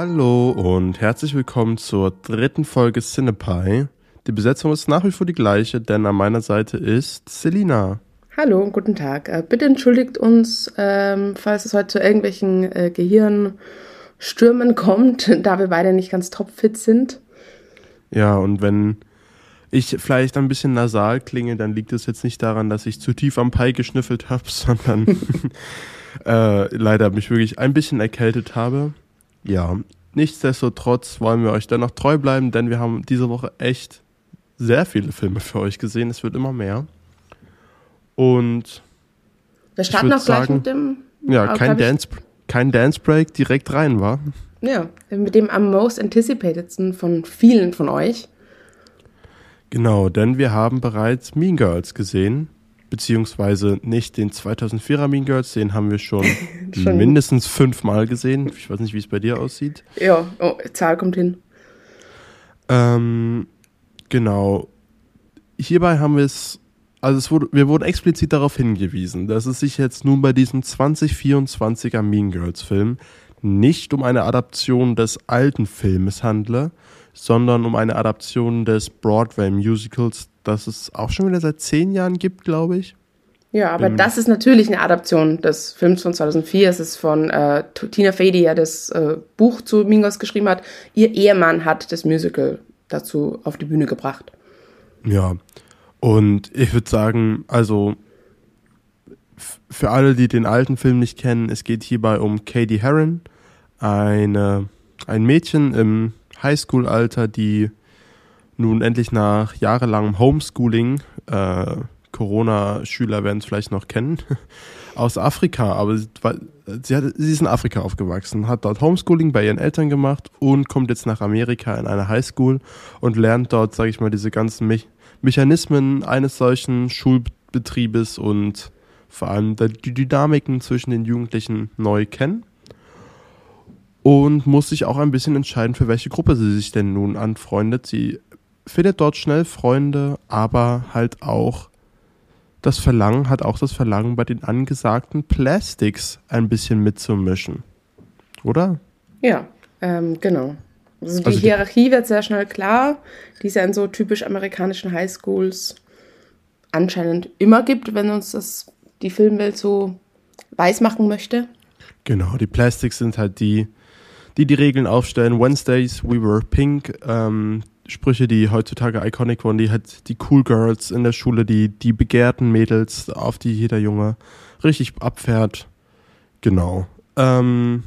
Hallo und herzlich willkommen zur dritten Folge Cinepie. Die Besetzung ist nach wie vor die gleiche, denn an meiner Seite ist Selina. Hallo, guten Tag. Äh, bitte entschuldigt uns, ähm, falls es heute zu irgendwelchen äh, Gehirnstürmen kommt, da wir beide nicht ganz topfit sind. Ja, und wenn ich vielleicht ein bisschen nasal klinge, dann liegt es jetzt nicht daran, dass ich zu tief am Pi geschnüffelt habe, sondern äh, leider mich wirklich ein bisschen erkältet habe. Ja, nichtsdestotrotz wollen wir euch dennoch treu bleiben, denn wir haben diese Woche echt sehr viele Filme für euch gesehen. Es wird immer mehr. Und wir starten auch gleich mit dem. Ja, kein Dance, kein Dance Break direkt rein, war. Ja, mit dem am most anticipatedsten von vielen von euch. Genau, denn wir haben bereits Mean Girls gesehen, beziehungsweise nicht den 2004er Mean Girls, den haben wir schon, schon. mindestens fünfmal gesehen. Ich weiß nicht, wie es bei dir aussieht. Ja, oh, Zahl kommt hin. Ähm, genau. Hierbei haben wir es, also es wurde, wir wurden explizit darauf hingewiesen, dass es sich jetzt nun bei diesem 2024er Mean Girls Film nicht um eine Adaption des alten Filmes handle, sondern um eine Adaption des Broadway-Musicals, das es auch schon wieder seit zehn Jahren gibt, glaube ich. Ja, aber Bin das ist natürlich eine Adaption des Films von 2004. Es ist von äh, Tina Fey, die ja das äh, Buch zu Mingos geschrieben hat. Ihr Ehemann hat das Musical dazu auf die Bühne gebracht. Ja, und ich würde sagen, also für alle, die den alten Film nicht kennen, es geht hierbei um Katie Heron, eine, ein Mädchen im Highschool-Alter, die nun endlich nach jahrelangem Homeschooling, äh, Corona-Schüler werden es vielleicht noch kennen, aus Afrika, aber sie, sie, hat, sie ist in Afrika aufgewachsen, hat dort Homeschooling bei ihren Eltern gemacht und kommt jetzt nach Amerika in eine Highschool und lernt dort, sage ich mal, diese ganzen Me Mechanismen eines solchen Schulbetriebes und vor allem die Dynamiken zwischen den Jugendlichen neu kennen und muss sich auch ein bisschen entscheiden, für welche Gruppe sie sich denn nun anfreundet. Sie findet dort schnell Freunde, aber halt auch das Verlangen, hat auch das Verlangen, bei den angesagten Plastics ein bisschen mitzumischen. Oder? Ja, ähm, genau. Also die also Hierarchie die wird sehr schnell klar, die es ja in so typisch amerikanischen Highschools anscheinend immer gibt, wenn uns das die Filmwelt so weiß machen möchte. Genau, die Plastics sind halt die, die die Regeln aufstellen. Wednesdays, we were pink. Ähm, Sprüche, die heutzutage iconic wurden, die halt die Cool Girls in der Schule, die, die begehrten Mädels, auf die jeder Junge richtig abfährt. Genau. Ähm,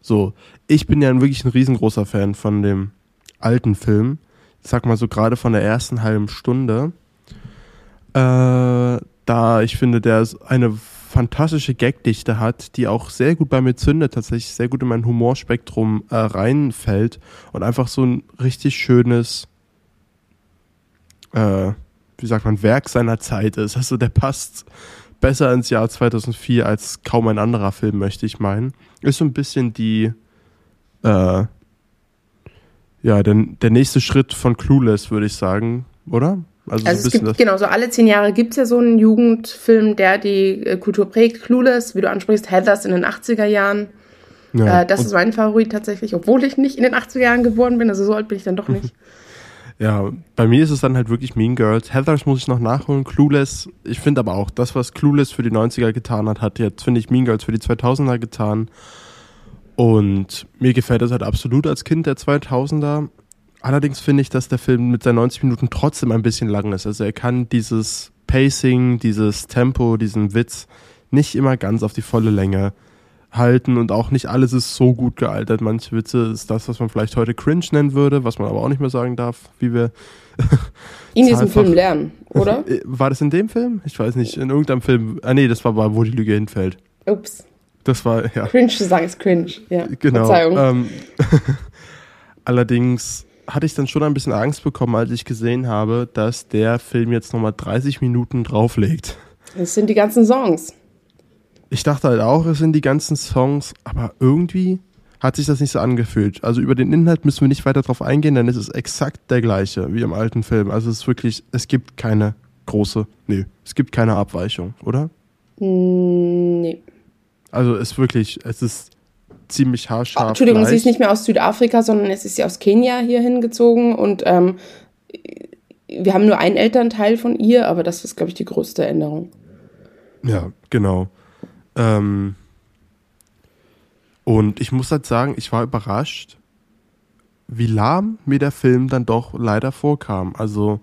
so, ich bin ja wirklich ein riesengroßer Fan von dem alten Film. Ich sag mal so gerade von der ersten halben Stunde. Äh, da ich finde, der eine fantastische Gagdichte hat, die auch sehr gut bei mir zündet, tatsächlich sehr gut in mein Humorspektrum äh, reinfällt und einfach so ein richtig schönes, äh, wie sagt man, Werk seiner Zeit ist. Also der passt besser ins Jahr 2004 als kaum ein anderer Film, möchte ich meinen. Ist so ein bisschen die, äh, ja, der, der nächste Schritt von Clueless, würde ich sagen, oder? Also, also so es gibt, genau, so alle zehn Jahre gibt es ja so einen Jugendfilm, der die äh, Kultur prägt. Clueless, wie du ansprichst, Heathers in den 80er Jahren. Ja, äh, das ist mein Favorit tatsächlich, obwohl ich nicht in den 80er Jahren geboren bin, also so alt bin ich dann doch nicht. ja, bei mir ist es dann halt wirklich Mean Girls. Heathers muss ich noch nachholen. Clueless, ich finde aber auch, das, was Clueless für die 90er getan hat, hat jetzt, finde ich, Mean Girls für die 2000er getan. Und mir gefällt das halt absolut als Kind der 2000er. Allerdings finde ich, dass der Film mit seinen 90 Minuten trotzdem ein bisschen lang ist. Also er kann dieses Pacing, dieses Tempo, diesen Witz nicht immer ganz auf die volle Länge halten und auch nicht alles ist so gut gealtert. Manche Witze ist das, was man vielleicht heute cringe nennen würde, was man aber auch nicht mehr sagen darf, wie wir in diesem Film lernen, oder? War das in dem Film? Ich weiß nicht, in irgendeinem Film. Ah nee, das war bei wo die Lüge hinfällt. Ups. Das war ja. Cringe zu sagen ist cringe, ja. Genau. Verzeihung. Ähm, allerdings hatte ich dann schon ein bisschen Angst bekommen, als ich gesehen habe, dass der Film jetzt nochmal 30 Minuten drauflegt. Es sind die ganzen Songs. Ich dachte halt auch, es sind die ganzen Songs, aber irgendwie hat sich das nicht so angefühlt. Also über den Inhalt müssen wir nicht weiter drauf eingehen, denn es ist exakt der gleiche wie im alten Film. Also es ist wirklich, es gibt keine große, nee, es gibt keine Abweichung, oder? Nee. Also es ist wirklich, es ist ziemlich haarscharf. Oh, Entschuldigung, gleich. sie ist nicht mehr aus Südafrika, sondern es ist sie aus Kenia hier hingezogen und ähm, wir haben nur einen Elternteil von ihr, aber das ist, glaube ich, die größte Änderung. Ja, genau. Ähm, und ich muss halt sagen, ich war überrascht, wie lahm mir der Film dann doch leider vorkam. Also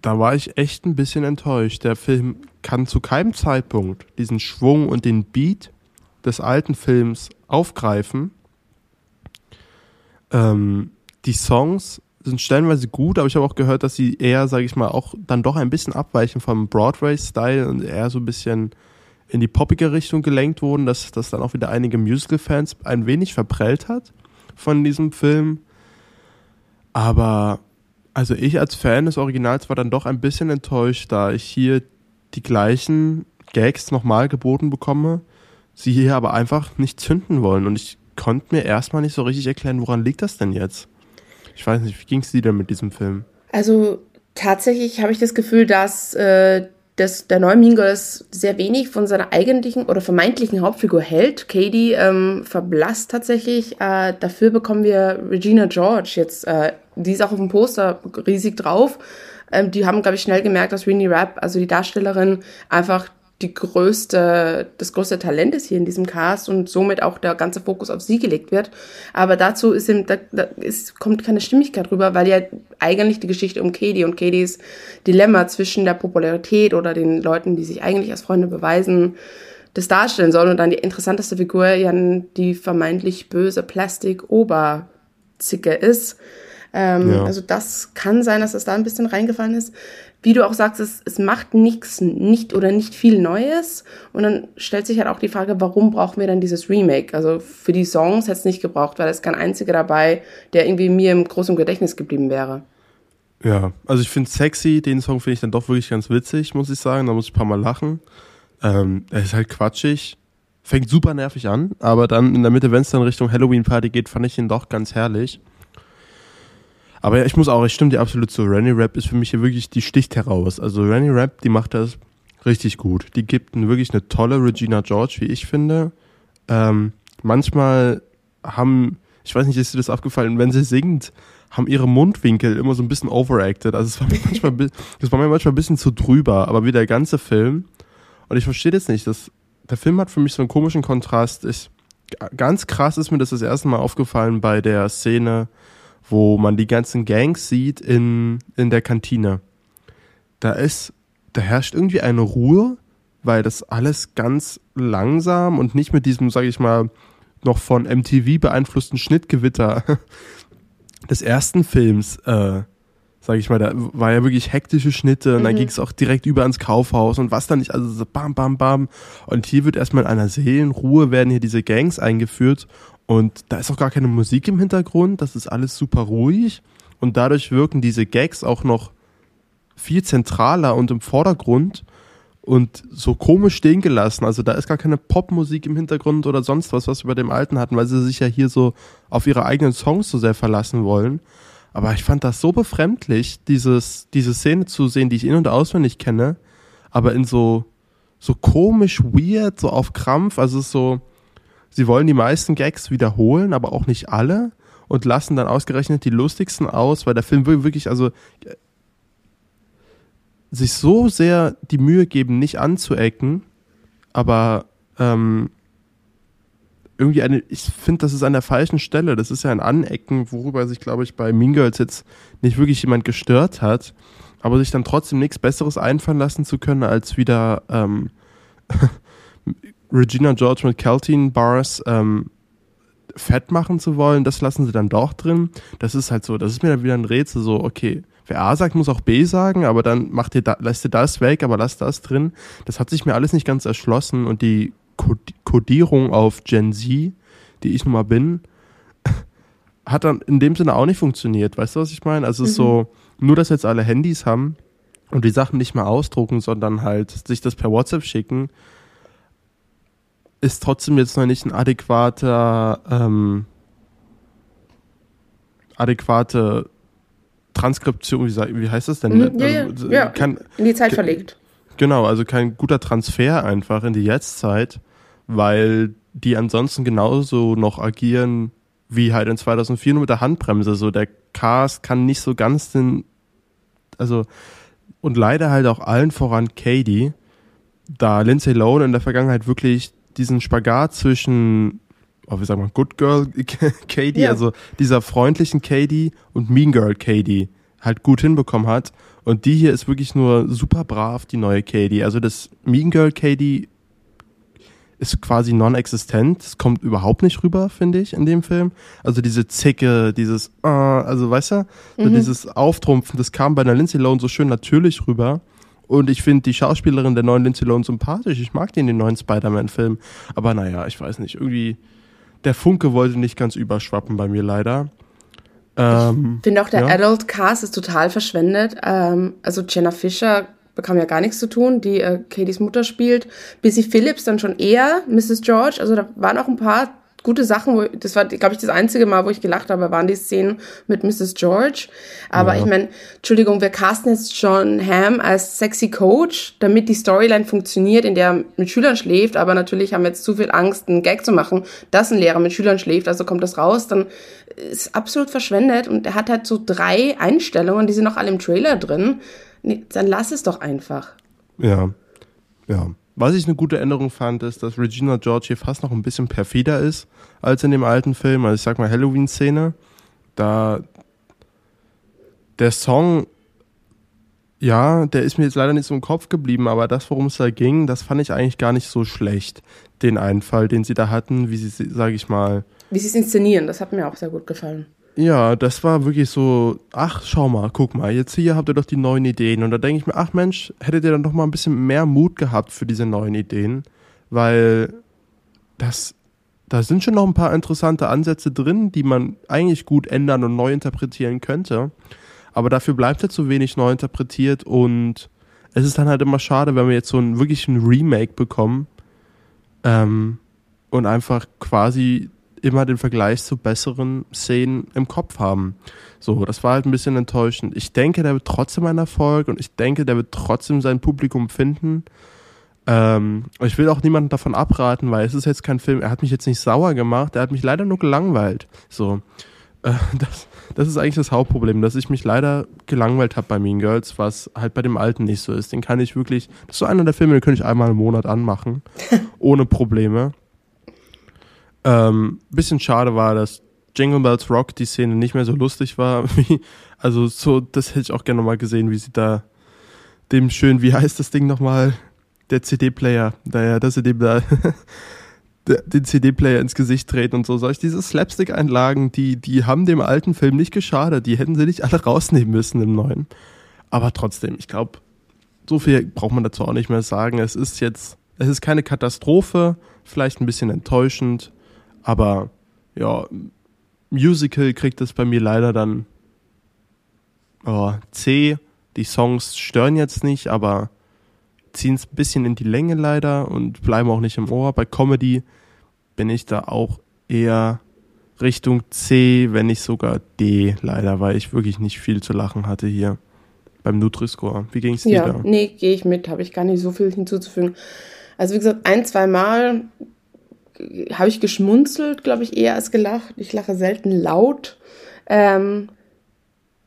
da war ich echt ein bisschen enttäuscht. Der Film kann zu keinem Zeitpunkt diesen Schwung und den Beat des alten Films aufgreifen. Ähm, die Songs sind stellenweise gut, aber ich habe auch gehört, dass sie eher, sage ich mal, auch dann doch ein bisschen abweichen vom Broadway-Style und eher so ein bisschen in die poppige Richtung gelenkt wurden, dass das dann auch wieder einige Musical-Fans ein wenig verprellt hat von diesem Film. Aber also ich als Fan des Originals war dann doch ein bisschen enttäuscht, da ich hier die gleichen Gags nochmal geboten bekomme, sie hier aber einfach nicht zünden wollen. Und ich konnte mir erstmal nicht so richtig erklären, woran liegt das denn jetzt? Ich weiß nicht, wie ging es dir denn mit diesem Film? Also tatsächlich habe ich das Gefühl, dass, äh, dass der neue Mean Girls sehr wenig von seiner eigentlichen oder vermeintlichen Hauptfigur hält. Katie ähm, verblasst tatsächlich. Äh, dafür bekommen wir Regina George jetzt. Äh, die ist auch auf dem Poster riesig drauf. Ähm, die haben, glaube ich, schnell gemerkt, dass Winnie Rapp, also die Darstellerin, einfach die größte, das größte Talent ist hier in diesem Cast und somit auch der ganze Fokus auf sie gelegt wird. Aber dazu ist, ihm, da, da ist, kommt keine Stimmigkeit rüber, weil ja eigentlich die Geschichte um Katie und Katies Dilemma zwischen der Popularität oder den Leuten, die sich eigentlich als Freunde beweisen, das darstellen soll und dann die interessanteste Figur ja die vermeintlich böse Plastik-Oberzicke ist. Ähm, ja. Also das kann sein, dass das da ein bisschen reingefallen ist wie du auch sagst, es, es macht nichts, nicht oder nicht viel Neues. Und dann stellt sich halt auch die Frage, warum brauchen wir dann dieses Remake? Also für die Songs hätte es nicht gebraucht, weil es kein einziger dabei, der irgendwie mir im großen Gedächtnis geblieben wäre. Ja, also ich finde sexy, den Song finde ich dann doch wirklich ganz witzig, muss ich sagen. Da muss ich ein paar Mal lachen. Ähm, er ist halt quatschig, fängt super nervig an, aber dann in der Mitte, wenn es dann Richtung Halloween Party geht, fand ich ihn doch ganz herrlich. Aber ja, ich muss auch, ich stimme dir absolut zu. Rennie Rap ist für mich hier wirklich, die sticht heraus. Also Rennie Rap, die macht das richtig gut. Die gibt wirklich eine tolle Regina George, wie ich finde. Ähm, manchmal haben, ich weiß nicht, ist dir das aufgefallen, wenn sie singt, haben ihre Mundwinkel immer so ein bisschen overacted. Also es war mir manchmal, das war mir manchmal ein bisschen zu drüber, aber wie der ganze Film. Und ich verstehe das nicht. Das, der Film hat für mich so einen komischen Kontrast. Ich, ganz krass ist mir das das erste Mal aufgefallen bei der Szene, wo man die ganzen Gangs sieht in, in der Kantine. Da ist, da herrscht irgendwie eine Ruhe, weil das alles ganz langsam und nicht mit diesem, sag ich mal, noch von MTV beeinflussten Schnittgewitter des ersten Films, äh, sag ich mal, da war ja wirklich hektische Schnitte und mhm. dann ging es auch direkt über ans Kaufhaus und was dann nicht, also so bam, bam, bam. Und hier wird erstmal in einer Seelenruhe werden hier diese Gangs eingeführt und da ist auch gar keine Musik im Hintergrund, das ist alles super ruhig und dadurch wirken diese Gags auch noch viel zentraler und im Vordergrund und so komisch stehen gelassen. Also da ist gar keine Popmusik im Hintergrund oder sonst was, was wir bei dem alten hatten, weil sie sich ja hier so auf ihre eigenen Songs so sehr verlassen wollen. Aber ich fand das so befremdlich, dieses, diese Szene zu sehen, die ich in- und auswendig kenne, aber in so, so komisch weird, so auf Krampf. Also so, sie wollen die meisten Gags wiederholen, aber auch nicht alle und lassen dann ausgerechnet die lustigsten aus, weil der Film wirklich, also sich so sehr die Mühe geben, nicht anzuecken, aber ähm, irgendwie eine, ich finde, das ist an der falschen Stelle. Das ist ja ein Anecken, worüber sich, glaube ich, bei Mean Girls jetzt nicht wirklich jemand gestört hat, aber sich dann trotzdem nichts Besseres einfallen lassen zu können, als wieder ähm, Regina George mit Keltin Bars ähm, fett machen zu wollen, das lassen sie dann doch drin. Das ist halt so, das ist mir dann wieder ein Rätsel, so, okay, wer A sagt, muss auch B sagen, aber dann macht ihr da, lasst ihr das weg, aber lasst das drin. Das hat sich mir alles nicht ganz erschlossen und die Codierung auf Gen Z, die ich nun mal bin, hat dann in dem Sinne auch nicht funktioniert. Weißt du, was ich meine? Also mhm. so, nur dass jetzt alle Handys haben und die Sachen nicht mehr ausdrucken, sondern halt sich das per WhatsApp schicken, ist trotzdem jetzt noch nicht ein adäquater, ähm, adäquate Transkription, wie, wie heißt das denn? Mhm, ja, also, ja, kann, in die Zeit verlegt. Genau, also kein guter Transfer einfach in die Jetztzeit, weil die ansonsten genauso noch agieren wie halt in 2004 nur mit der Handbremse. So der Cast kann nicht so ganz den, also und leider halt auch allen voran Katie, da Lindsay Lohan in der Vergangenheit wirklich diesen Spagat zwischen, oh, wie sagt man, Good Girl Katie, ja. also dieser freundlichen Katie und Mean Girl Katie halt gut hinbekommen hat. Und die hier ist wirklich nur super brav, die neue Katie. Also das Mean Girl Katie ist quasi non-existent. Es kommt überhaupt nicht rüber, finde ich, in dem Film. Also diese Zicke, dieses, uh, also weißt du, mhm. so dieses Auftrumpfen, das kam bei der Lindsay Lohan so schön natürlich rüber. Und ich finde die Schauspielerin der neuen Lindsay Lohan sympathisch. Ich mag die in den neuen Spider-Man-Filmen. Aber naja, ich weiß nicht, irgendwie, der Funke wollte nicht ganz überschwappen bei mir leider. Ähm, ich finde auch, der ja. Adult Cast ist total verschwendet. Ähm, also Jenna Fischer bekam ja gar nichts zu tun, die äh, Katie's Mutter spielt. Busy Phillips dann schon eher, Mrs. George. Also da waren auch ein paar gute Sachen, wo, das war, glaube ich, das einzige Mal, wo ich gelacht habe, waren die Szenen mit Mrs. George. Aber ja. ich meine, Entschuldigung, wir casten jetzt John Hamm als sexy Coach, damit die Storyline funktioniert, in der er mit Schülern schläft, aber natürlich haben wir jetzt zu viel Angst, einen Gag zu machen, dass ein Lehrer mit Schülern schläft, also kommt das raus, dann ist absolut verschwendet und er hat halt so drei Einstellungen, die sind noch alle im Trailer drin. Nee, dann lass es doch einfach. Ja, ja. Was ich eine gute Änderung fand, ist, dass Regina George hier fast noch ein bisschen perfider ist als in dem alten Film. Also ich sag mal Halloween-Szene. Da der Song, ja, der ist mir jetzt leider nicht so im Kopf geblieben, aber das, worum es da ging, das fand ich eigentlich gar nicht so schlecht. Den Einfall, den sie da hatten, wie sie, sag ich mal. Wie sie es inszenieren, das hat mir auch sehr gut gefallen. Ja, das war wirklich so, ach, schau mal, guck mal, jetzt hier habt ihr doch die neuen Ideen. Und da denke ich mir, ach Mensch, hättet ihr dann doch mal ein bisschen mehr Mut gehabt für diese neuen Ideen, weil das, da sind schon noch ein paar interessante Ansätze drin, die man eigentlich gut ändern und neu interpretieren könnte. Aber dafür bleibt ja zu wenig neu interpretiert und es ist dann halt immer schade, wenn wir jetzt so einen wirklichen Remake bekommen ähm, und einfach quasi immer den Vergleich zu besseren Szenen im Kopf haben. So, das war halt ein bisschen enttäuschend. Ich denke, der wird trotzdem ein Erfolg und ich denke, der wird trotzdem sein Publikum finden. Ähm, ich will auch niemanden davon abraten, weil es ist jetzt kein Film, er hat mich jetzt nicht sauer gemacht, er hat mich leider nur gelangweilt. So, äh, das, das ist eigentlich das Hauptproblem, dass ich mich leider gelangweilt habe bei Mean Girls, was halt bei dem alten nicht so ist. Den kann ich wirklich, das ist so einer der Filme, den könnte ich einmal im Monat anmachen, ohne Probleme. Ähm, bisschen schade war, dass Jingle Bells Rock die Szene nicht mehr so lustig war. Also so, das hätte ich auch gerne nochmal gesehen, wie sie da dem schön, wie heißt das Ding nochmal? Der CD-Player, da ja, dass sie dem da den CD-Player ins Gesicht treten und so. Solch diese Slapstick-Einlagen, die, die haben dem alten Film nicht geschadet. Die hätten sie nicht alle rausnehmen müssen im neuen. Aber trotzdem, ich glaube, so viel braucht man dazu auch nicht mehr sagen. Es ist jetzt, es ist keine Katastrophe, vielleicht ein bisschen enttäuschend, aber ja, Musical kriegt es bei mir leider dann oh, C. Die Songs stören jetzt nicht, aber ziehen es ein bisschen in die Länge leider und bleiben auch nicht im Ohr. Bei Comedy bin ich da auch eher Richtung C, wenn nicht sogar D, leider, weil ich wirklich nicht viel zu lachen hatte hier beim Nutri-Score. Wie ging es dir ja, da? Nee, gehe ich mit, habe ich gar nicht so viel hinzuzufügen. Also wie gesagt, ein, zwei Mal habe ich geschmunzelt, glaube ich, eher als gelacht. Ich lache selten laut. Ähm,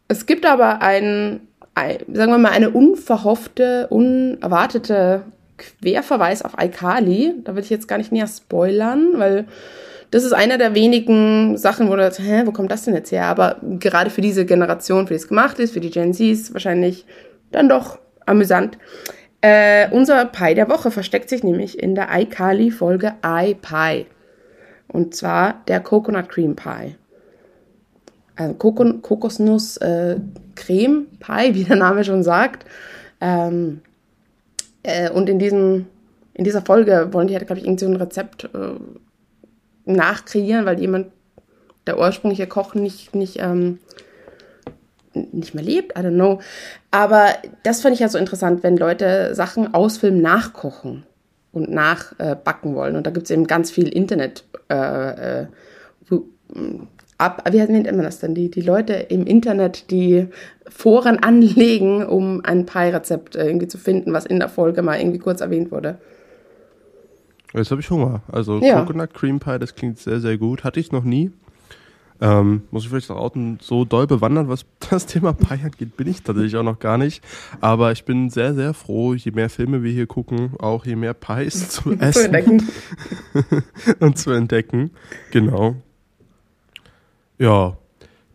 es gibt aber einen, ein, sagen wir mal, eine unverhoffte, unerwartete Querverweis auf iCali. Da will ich jetzt gar nicht näher spoilern, weil das ist einer der wenigen Sachen, wo du sagst, hä, wo kommt das denn jetzt her? Aber gerade für diese Generation, für die es gemacht ist, für die Gen Zs, wahrscheinlich dann doch amüsant. Äh, unser Pie der Woche versteckt sich nämlich in der iCarly-Folge iPie. Und zwar der Coconut Cream Pie. Also Kokon Kokosnuss äh, Creme Pie, wie der Name schon sagt. Ähm, äh, und in, diesem, in dieser Folge wollen die halt, glaube ich, irgendwie so ein Rezept äh, nachkreieren, weil jemand, der ursprüngliche Koch, nicht, nicht ähm, nicht mehr lebt, I don't know. Aber das fand ich ja so interessant, wenn Leute Sachen aus Film nachkochen und nachbacken äh, wollen. Und da gibt es eben ganz viel Internet. Äh, äh, ab, wie nennt man das denn? Die, die Leute im Internet, die Foren anlegen, um ein Pie-Rezept irgendwie zu finden, was in der Folge mal irgendwie kurz erwähnt wurde. Jetzt habe ich Hunger. Also ja. Coconut Cream Pie, das klingt sehr, sehr gut. Hatte ich noch nie. Ähm, muss ich vielleicht auch outen, so doll bewandern, was das Thema Pie angeht, bin ich tatsächlich auch noch gar nicht. Aber ich bin sehr, sehr froh, je mehr Filme wir hier gucken, auch je mehr Pies zu essen. zu entdecken. und zu entdecken. Genau. Ja.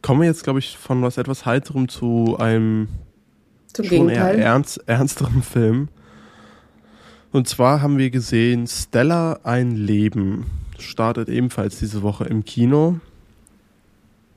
Kommen wir jetzt, glaube ich, von was etwas Heiterem zu einem Zum schon Gegenteil. eher ernst, ernsterem Film. Und zwar haben wir gesehen Stella ein Leben. Startet ebenfalls diese Woche im Kino.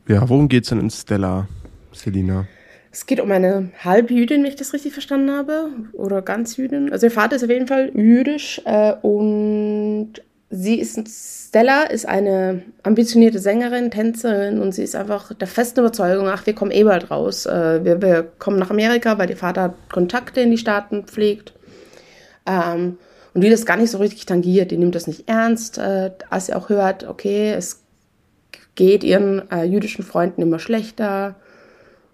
Ja, worum geht es denn in Stella, Selina? Es geht um eine Halbjüdin, wenn ich das richtig verstanden habe. Oder ganz Jüdin. Also ihr Vater ist auf jeden Fall jüdisch. Äh, und sie ist, Stella ist eine ambitionierte Sängerin, Tänzerin und sie ist einfach der festen Überzeugung, ach, wir kommen eh bald raus. Äh, wir, wir kommen nach Amerika, weil ihr Vater Kontakte in die Staaten pflegt. Ähm, und die das gar nicht so richtig tangiert, die nimmt das nicht ernst, äh, als sie auch hört, okay, es geht ihren äh, jüdischen Freunden immer schlechter.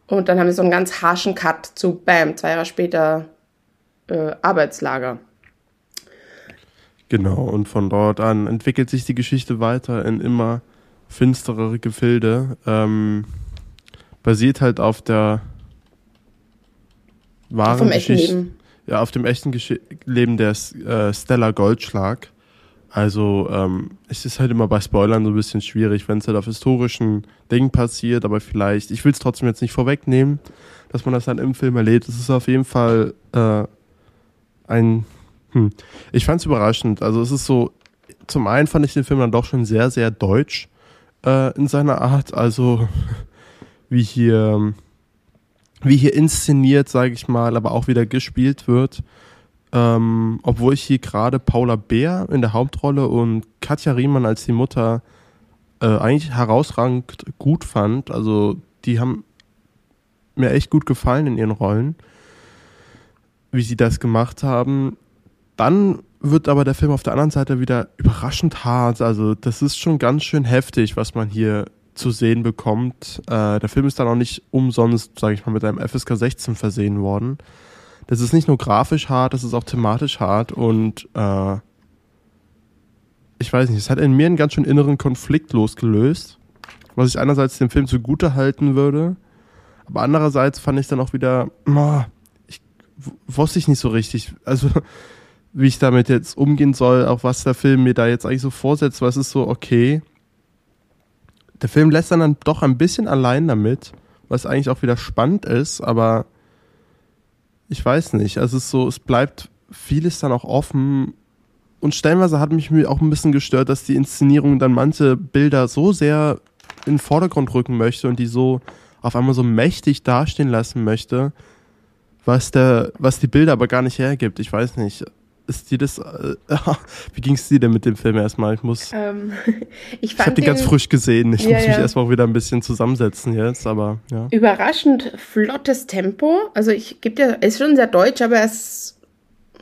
Und dann haben wir so einen ganz harschen Cut zu Bam, zwei Jahre später äh, Arbeitslager. Genau, und von dort an entwickelt sich die Geschichte weiter in immer finsterere Gefilde. Ähm, basiert halt auf der wahren Geschichte ja, auf dem echten Gesch Leben der äh, Stella Goldschlag. Also ähm, es ist halt immer bei Spoilern so ein bisschen schwierig, wenn es halt auf historischen Dingen passiert, aber vielleicht, ich will es trotzdem jetzt nicht vorwegnehmen, dass man das dann im Film erlebt. Es ist auf jeden Fall äh, ein, hm, ich fand es überraschend. Also es ist so, zum einen fand ich den Film dann doch schon sehr, sehr deutsch äh, in seiner Art. Also wie hier wie hier inszeniert, sage ich mal, aber auch wieder gespielt wird. Ähm, obwohl ich hier gerade Paula Bär in der Hauptrolle und Katja Riemann als die Mutter äh, eigentlich herausragend gut fand. Also die haben mir echt gut gefallen in ihren Rollen, wie sie das gemacht haben. Dann wird aber der Film auf der anderen Seite wieder überraschend hart. Also das ist schon ganz schön heftig, was man hier zu sehen bekommt. Äh, der Film ist dann auch nicht umsonst, sage ich mal, mit einem FSK 16 versehen worden. Das ist nicht nur grafisch hart, das ist auch thematisch hart und äh, ich weiß nicht, es hat in mir einen ganz schön inneren Konflikt losgelöst, was ich einerseits dem Film zugute halten würde, aber andererseits fand ich dann auch wieder, oh, ich wusste ich nicht so richtig, also wie ich damit jetzt umgehen soll, auch was der Film mir da jetzt eigentlich so vorsetzt, weil es ist so, okay, der Film lässt dann, dann doch ein bisschen allein damit, was eigentlich auch wieder spannend ist, aber ich weiß nicht. Also es ist so, es bleibt vieles dann auch offen. Und stellenweise hat mich auch ein bisschen gestört, dass die Inszenierung dann manche Bilder so sehr in den Vordergrund rücken möchte und die so auf einmal so mächtig dastehen lassen möchte, was der, was die Bilder aber gar nicht hergibt. Ich weiß nicht ist dir das, äh, wie ging es dir denn mit dem Film erstmal? Ich muss, ähm, ich, ich habe den ganz frisch gesehen. Ich ja, muss mich ja. erstmal wieder ein bisschen zusammensetzen jetzt, aber ja. Überraschend flottes Tempo. Also ich gebe dir, ist schon sehr deutsch, aber es,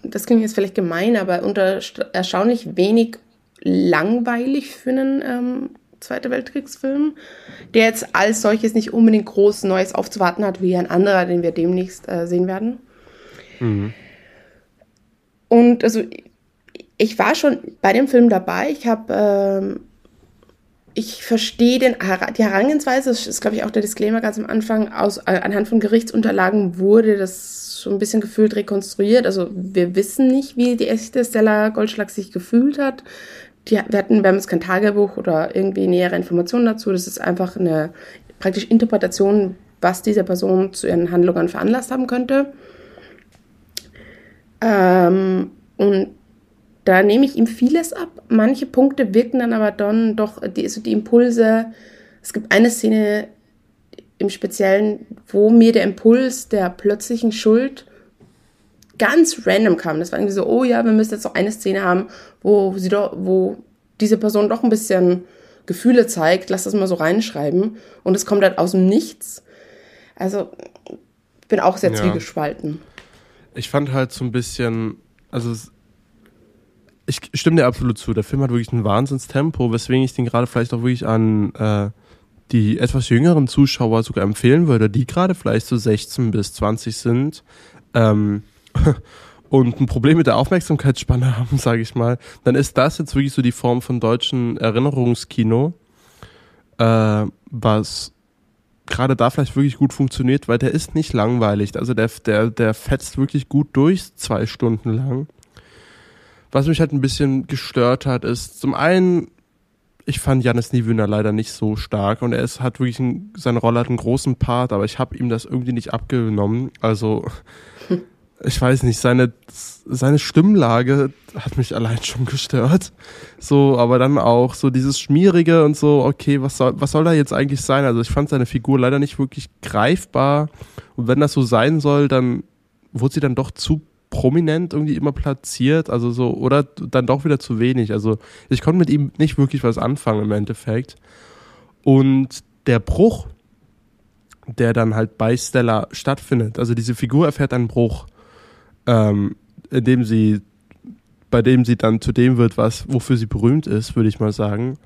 das klingt jetzt vielleicht gemein, aber unter erstaunlich wenig langweilig für einen ähm, Zweite Weltkriegsfilm, der jetzt als solches nicht unbedingt groß Neues aufzuwarten hat, wie ein anderer, den wir demnächst äh, sehen werden. Mhm. Und also ich war schon bei dem Film dabei. Ich habe, ähm, ich verstehe die Herangehensweise, das ist, glaube ich, auch der Disclaimer ganz am Anfang, aus, äh, anhand von Gerichtsunterlagen wurde das so ein bisschen gefühlt rekonstruiert. Also wir wissen nicht, wie die echte Stella Goldschlag sich gefühlt hat. Die, wir hatten, wir haben jetzt kein Tagebuch oder irgendwie nähere Informationen dazu. Das ist einfach eine praktisch Interpretation, was diese Person zu ihren Handlungen veranlasst haben könnte. Ähm, und da nehme ich ihm vieles ab. Manche Punkte wirken dann aber dann doch, die, also die Impulse. Es gibt eine Szene im Speziellen, wo mir der Impuls der plötzlichen Schuld ganz random kam. Das war irgendwie so, oh ja, wir müssen jetzt noch eine Szene haben, wo sie doch, wo diese Person doch ein bisschen Gefühle zeigt, lass das mal so reinschreiben. Und es kommt halt aus dem Nichts. Also, ich bin auch sehr ja. zwiegespalten ich fand halt so ein bisschen, also ich stimme dir absolut zu. Der Film hat wirklich ein Wahnsinnstempo, weswegen ich den gerade vielleicht auch wirklich an äh, die etwas jüngeren Zuschauer sogar empfehlen würde, die gerade vielleicht so 16 bis 20 sind. Ähm, und ein Problem mit der Aufmerksamkeitsspanne haben, sage ich mal, dann ist das jetzt wirklich so die Form von deutschen Erinnerungskino, äh, was gerade da vielleicht wirklich gut funktioniert, weil der ist nicht langweilig. Also der, der, der fetzt wirklich gut durch, zwei Stunden lang. Was mich halt ein bisschen gestört hat, ist zum einen, ich fand Janis Niewöhner leider nicht so stark und er ist, hat wirklich ein, seine Rolle hat einen großen Part, aber ich habe ihm das irgendwie nicht abgenommen. Also ich weiß nicht, seine, seine Stimmlage hat mich allein schon gestört. So, aber dann auch so dieses Schmierige und so, okay, was soll, was soll da jetzt eigentlich sein? Also ich fand seine Figur leider nicht wirklich greifbar. Und wenn das so sein soll, dann wurde sie dann doch zu prominent irgendwie immer platziert, also so, oder dann doch wieder zu wenig. Also ich konnte mit ihm nicht wirklich was anfangen im Endeffekt. Und der Bruch, der dann halt bei Stella stattfindet, also diese Figur erfährt einen Bruch ähm, indem sie, bei dem sie dann zu dem wird, was, wofür sie berühmt ist, würde ich mal sagen.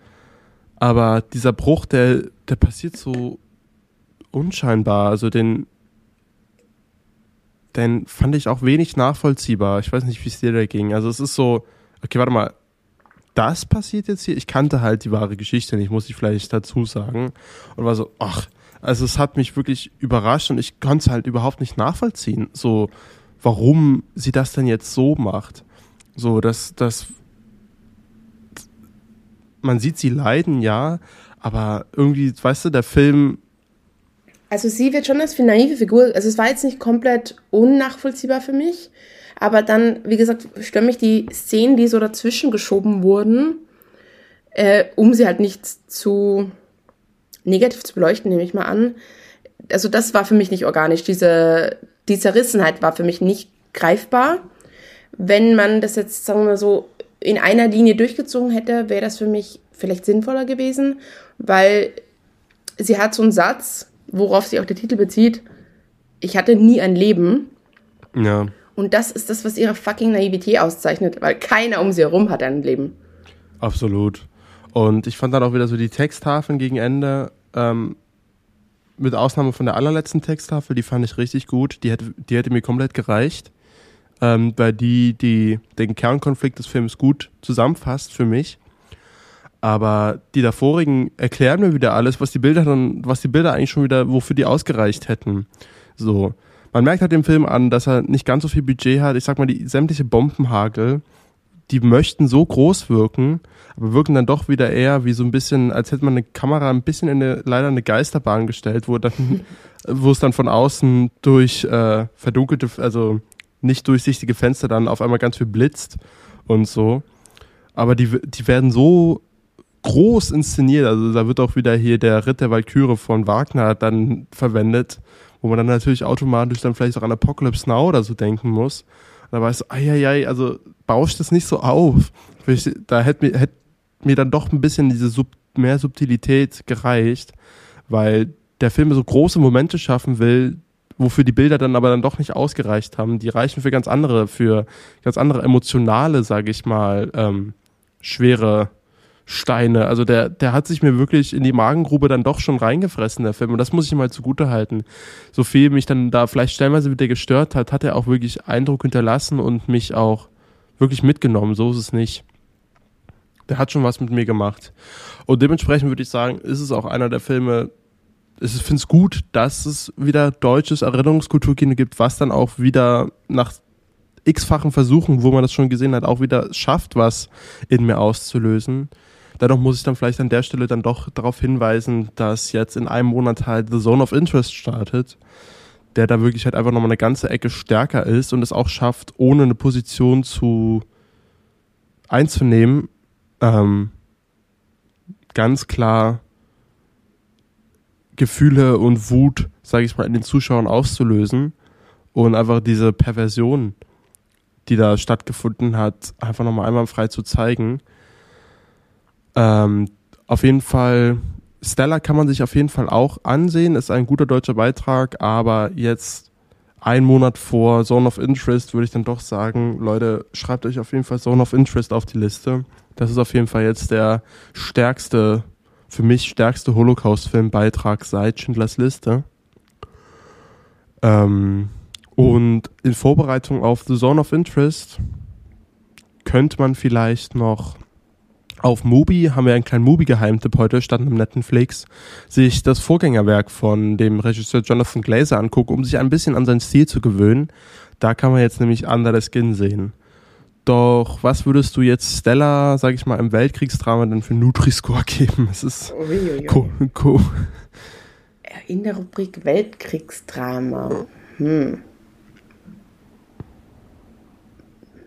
Aber dieser Bruch, der, der passiert so unscheinbar. Also den, den fand ich auch wenig nachvollziehbar. Ich weiß nicht, wie es dir da ging. Also es ist so, okay, warte mal, das passiert jetzt hier. Ich kannte halt die wahre Geschichte nicht, muss ich vielleicht dazu sagen. Und war so, ach, also es hat mich wirklich überrascht und ich konnte es halt überhaupt nicht nachvollziehen. So, warum sie das denn jetzt so macht. So, dass, dass man sieht sie leiden, ja, aber irgendwie, weißt du, der Film. Also sie wird schon als naive Figur, also es war jetzt nicht komplett unnachvollziehbar für mich, aber dann, wie gesagt, stören mich die Szenen, die so dazwischen geschoben wurden, äh, um sie halt nicht zu negativ zu beleuchten, nehme ich mal an. Also das war für mich nicht organisch, diese die Zerrissenheit war für mich nicht greifbar. Wenn man das jetzt, sagen wir mal so, in einer Linie durchgezogen hätte, wäre das für mich vielleicht sinnvoller gewesen, weil sie hat so einen Satz, worauf sich auch der Titel bezieht, ich hatte nie ein Leben. Ja. Und das ist das, was ihre fucking Naivität auszeichnet, weil keiner um sie herum hat ein Leben. Absolut. Und ich fand dann auch wieder so die Texttafeln gegen Ende ähm, mit Ausnahme von der allerletzten Texttafel, die fand ich richtig gut. Die hätte, die hätte mir komplett gereicht, ähm, weil die, die den Kernkonflikt des Films gut zusammenfasst für mich. Aber die davorigen erklären mir wieder alles, was die Bilder dann, was die Bilder eigentlich schon wieder, wofür die ausgereicht hätten. So. Man merkt halt dem Film an, dass er nicht ganz so viel Budget hat. Ich sag mal, die sämtliche Bombenhagel, die möchten so groß wirken, aber wirken dann doch wieder eher wie so ein bisschen, als hätte man eine Kamera ein bisschen in eine, leider eine Geisterbahn gestellt, wo dann, wo es dann von außen durch äh, verdunkelte, also nicht durchsichtige Fenster dann auf einmal ganz viel blitzt und so. Aber die, die werden so groß inszeniert, also da wird auch wieder hier der Ritt der Walküre von Wagner dann verwendet, wo man dann natürlich automatisch dann vielleicht auch an Apocalypse Now oder so denken muss. Da weißt du, ai, also bauscht das nicht so auf. Da hätte mir, hätte mir dann doch ein bisschen diese Sub mehr Subtilität gereicht, weil der Film so große Momente schaffen will, wofür die Bilder dann aber dann doch nicht ausgereicht haben. Die reichen für ganz andere, für ganz andere emotionale, sage ich mal, ähm, schwere Steine. Also der, der hat sich mir wirklich in die Magengrube dann doch schon reingefressen, der Film. Und das muss ich ihm halt zugute halten. So viel mich dann da vielleicht stellenweise wieder gestört hat, hat er auch wirklich Eindruck hinterlassen und mich auch wirklich mitgenommen. So ist es nicht der hat schon was mit mir gemacht. Und dementsprechend würde ich sagen, ist es auch einer der Filme, ich finde es gut, dass es wieder deutsches Erinnerungskulturkino gibt, was dann auch wieder nach x-fachen Versuchen, wo man das schon gesehen hat, auch wieder schafft, was in mir auszulösen. Dennoch muss ich dann vielleicht an der Stelle dann doch darauf hinweisen, dass jetzt in einem Monat halt The Zone of Interest startet, der da wirklich halt einfach nochmal eine ganze Ecke stärker ist und es auch schafft, ohne eine Position zu einzunehmen, ähm, ganz klar Gefühle und Wut, sage ich mal, in den Zuschauern auszulösen und einfach diese Perversion, die da stattgefunden hat, einfach nochmal einmal frei zu zeigen. Ähm, auf jeden Fall, Stella kann man sich auf jeden Fall auch ansehen, ist ein guter deutscher Beitrag, aber jetzt ein Monat vor Zone of Interest würde ich dann doch sagen, Leute, schreibt euch auf jeden Fall Zone of Interest auf die Liste. Das ist auf jeden Fall jetzt der stärkste, für mich stärkste Holocaust-Film-Beitrag seit Schindlers Liste. Ähm, Und in Vorbereitung auf The Zone of Interest könnte man vielleicht noch auf Mubi, haben wir einen kleinen Mubi-Geheimtipp heute, statt einem netten Flix, sich das Vorgängerwerk von dem Regisseur Jonathan Glazer angucken, um sich ein bisschen an seinen Stil zu gewöhnen. Da kann man jetzt nämlich Under the Skin sehen. Doch was würdest du jetzt Stella, sag ich mal, im Weltkriegsdrama denn für Nutri-Score geben? Es ist co, co. In der Rubrik Weltkriegsdrama. Hm.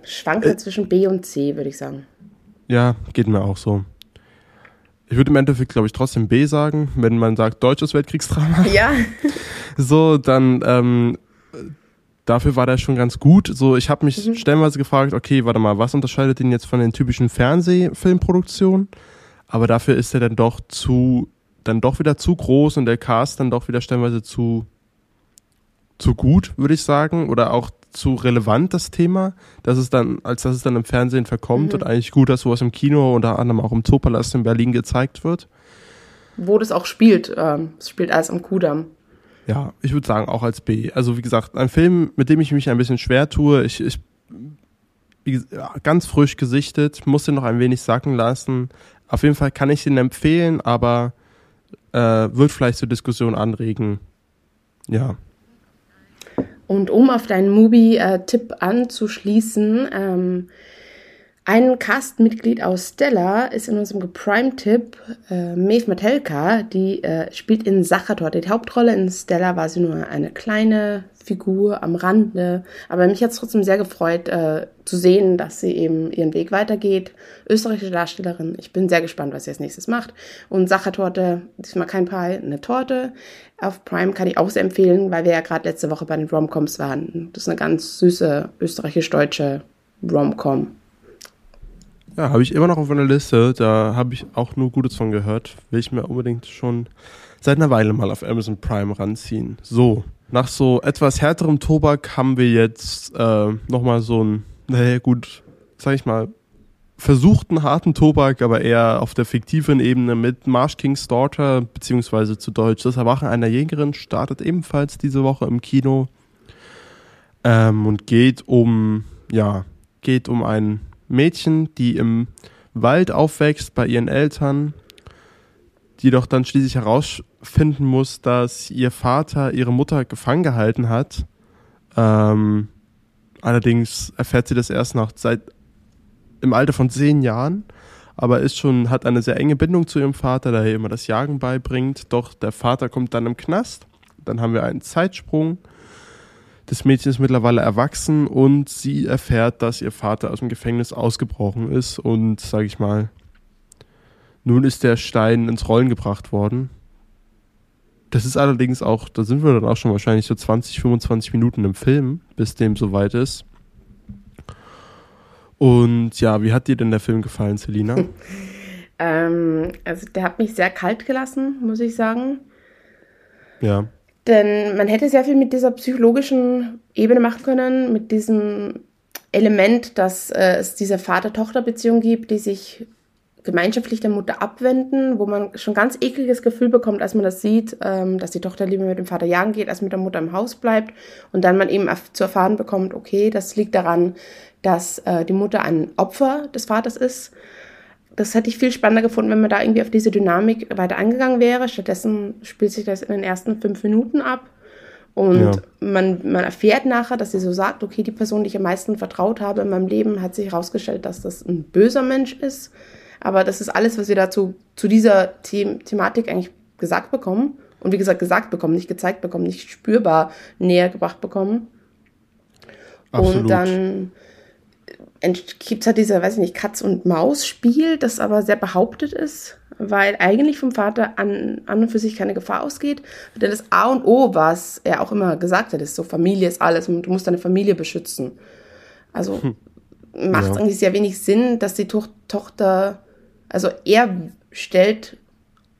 Schwanke äh, zwischen B und C, würde ich sagen. Ja, geht mir auch so. Ich würde im Endeffekt, glaube ich, trotzdem B sagen, wenn man sagt deutsches Weltkriegsdrama. Ja. So, dann ähm, dafür war der schon ganz gut. So, ich habe mich mhm. stellenweise gefragt, okay, warte mal, was unterscheidet ihn jetzt von den typischen Fernsehfilmproduktionen? Aber dafür ist er dann doch zu, dann doch wieder zu groß und der Cast dann doch wieder stellenweise zu, zu gut, würde ich sagen. Oder auch zu relevant, das Thema, dass es dann, als dass es dann im Fernsehen verkommt mhm. und eigentlich gut, dass sowas im Kino unter anderem auch im Zoopalast in Berlin gezeigt wird. Wo das auch spielt. Ähm, es spielt alles am Kudamm. Ja, ich würde sagen auch als B. Also wie gesagt, ein Film, mit dem ich mich ein bisschen schwer tue. Ich, ich ganz frisch gesichtet, muss den noch ein wenig sacken lassen. Auf jeden Fall kann ich den empfehlen, aber äh, wird vielleicht zur Diskussion anregen. Ja, und um auf deinen Mubi-Tipp anzuschließen, ähm, ein Castmitglied aus Stella ist in unserem Geprime-Tipp äh, Maeve Matelka, die äh, spielt in Sachator. Die Hauptrolle in Stella war sie nur eine kleine Figur am Rande, aber mich hat es trotzdem sehr gefreut äh, zu sehen, dass sie eben ihren Weg weitergeht. Österreichische Darstellerin. Ich bin sehr gespannt, was sie als nächstes macht. Und Sachertorte, diesmal kein Pie, eine Torte. Auf Prime kann ich auch sehr empfehlen, weil wir ja gerade letzte Woche bei den Romcoms waren. Das ist eine ganz süße österreichisch-deutsche Romcom. Ja, habe ich immer noch auf meiner Liste. Da habe ich auch nur Gutes von gehört. Will ich mir unbedingt schon seit einer Weile mal auf Amazon Prime ranziehen. So, nach so etwas härterem Tobak haben wir jetzt äh, nochmal so ein, naja gut, sag ich mal, versuchten harten Tobak, aber eher auf der fiktiven Ebene mit Marsh King's Daughter, beziehungsweise zu Deutsch Das Erwachen einer Jägerin, startet ebenfalls diese Woche im Kino ähm, und geht um, ja, geht um ein Mädchen, die im Wald aufwächst bei ihren Eltern, die doch dann schließlich herausfinden muss, dass ihr Vater ihre Mutter gefangen gehalten hat. Ähm, allerdings erfährt sie das erst nach seit im Alter von zehn Jahren, aber ist schon hat eine sehr enge Bindung zu ihrem Vater, der ihr immer das Jagen beibringt. Doch der Vater kommt dann im Knast. Dann haben wir einen Zeitsprung das Mädchen ist mittlerweile erwachsen und sie erfährt, dass ihr Vater aus dem Gefängnis ausgebrochen ist und, sage ich mal, nun ist der Stein ins Rollen gebracht worden. Das ist allerdings auch, da sind wir dann auch schon wahrscheinlich so 20, 25 Minuten im Film, bis dem soweit ist. Und ja, wie hat dir denn der Film gefallen, Selina? ähm, also der hat mich sehr kalt gelassen, muss ich sagen. Ja. Denn man hätte sehr viel mit dieser psychologischen Ebene machen können, mit diesem Element, dass äh, es diese Vater-Tochter-Beziehung gibt, die sich gemeinschaftlich der Mutter abwenden, wo man schon ganz ekliges Gefühl bekommt, als man das sieht, ähm, dass die Tochter lieber mit dem Vater jagen geht, als mit der Mutter im Haus bleibt. Und dann man eben zu erfahren bekommt, okay, das liegt daran, dass äh, die Mutter ein Opfer des Vaters ist das hätte ich viel spannender gefunden, wenn man da irgendwie auf diese Dynamik weiter eingegangen wäre. Stattdessen spielt sich das in den ersten fünf Minuten ab. Und ja. man, man erfährt nachher, dass sie so sagt, okay, die Person, die ich am meisten vertraut habe in meinem Leben, hat sich herausgestellt, dass das ein böser Mensch ist. Aber das ist alles, was wir dazu zu dieser The Thematik eigentlich gesagt bekommen. Und wie gesagt, gesagt bekommen, nicht gezeigt bekommen, nicht spürbar näher gebracht bekommen. Absolut. Und dann gibt es halt diese, weiß ich nicht, Katz-und-Maus-Spiel, das aber sehr behauptet ist, weil eigentlich vom Vater an, an und für sich keine Gefahr ausgeht. Denn das A und O, was er auch immer gesagt hat, ist so, Familie ist alles und du musst deine Familie beschützen. Also hm. macht ja. eigentlich sehr wenig Sinn, dass die to Tochter, also er stellt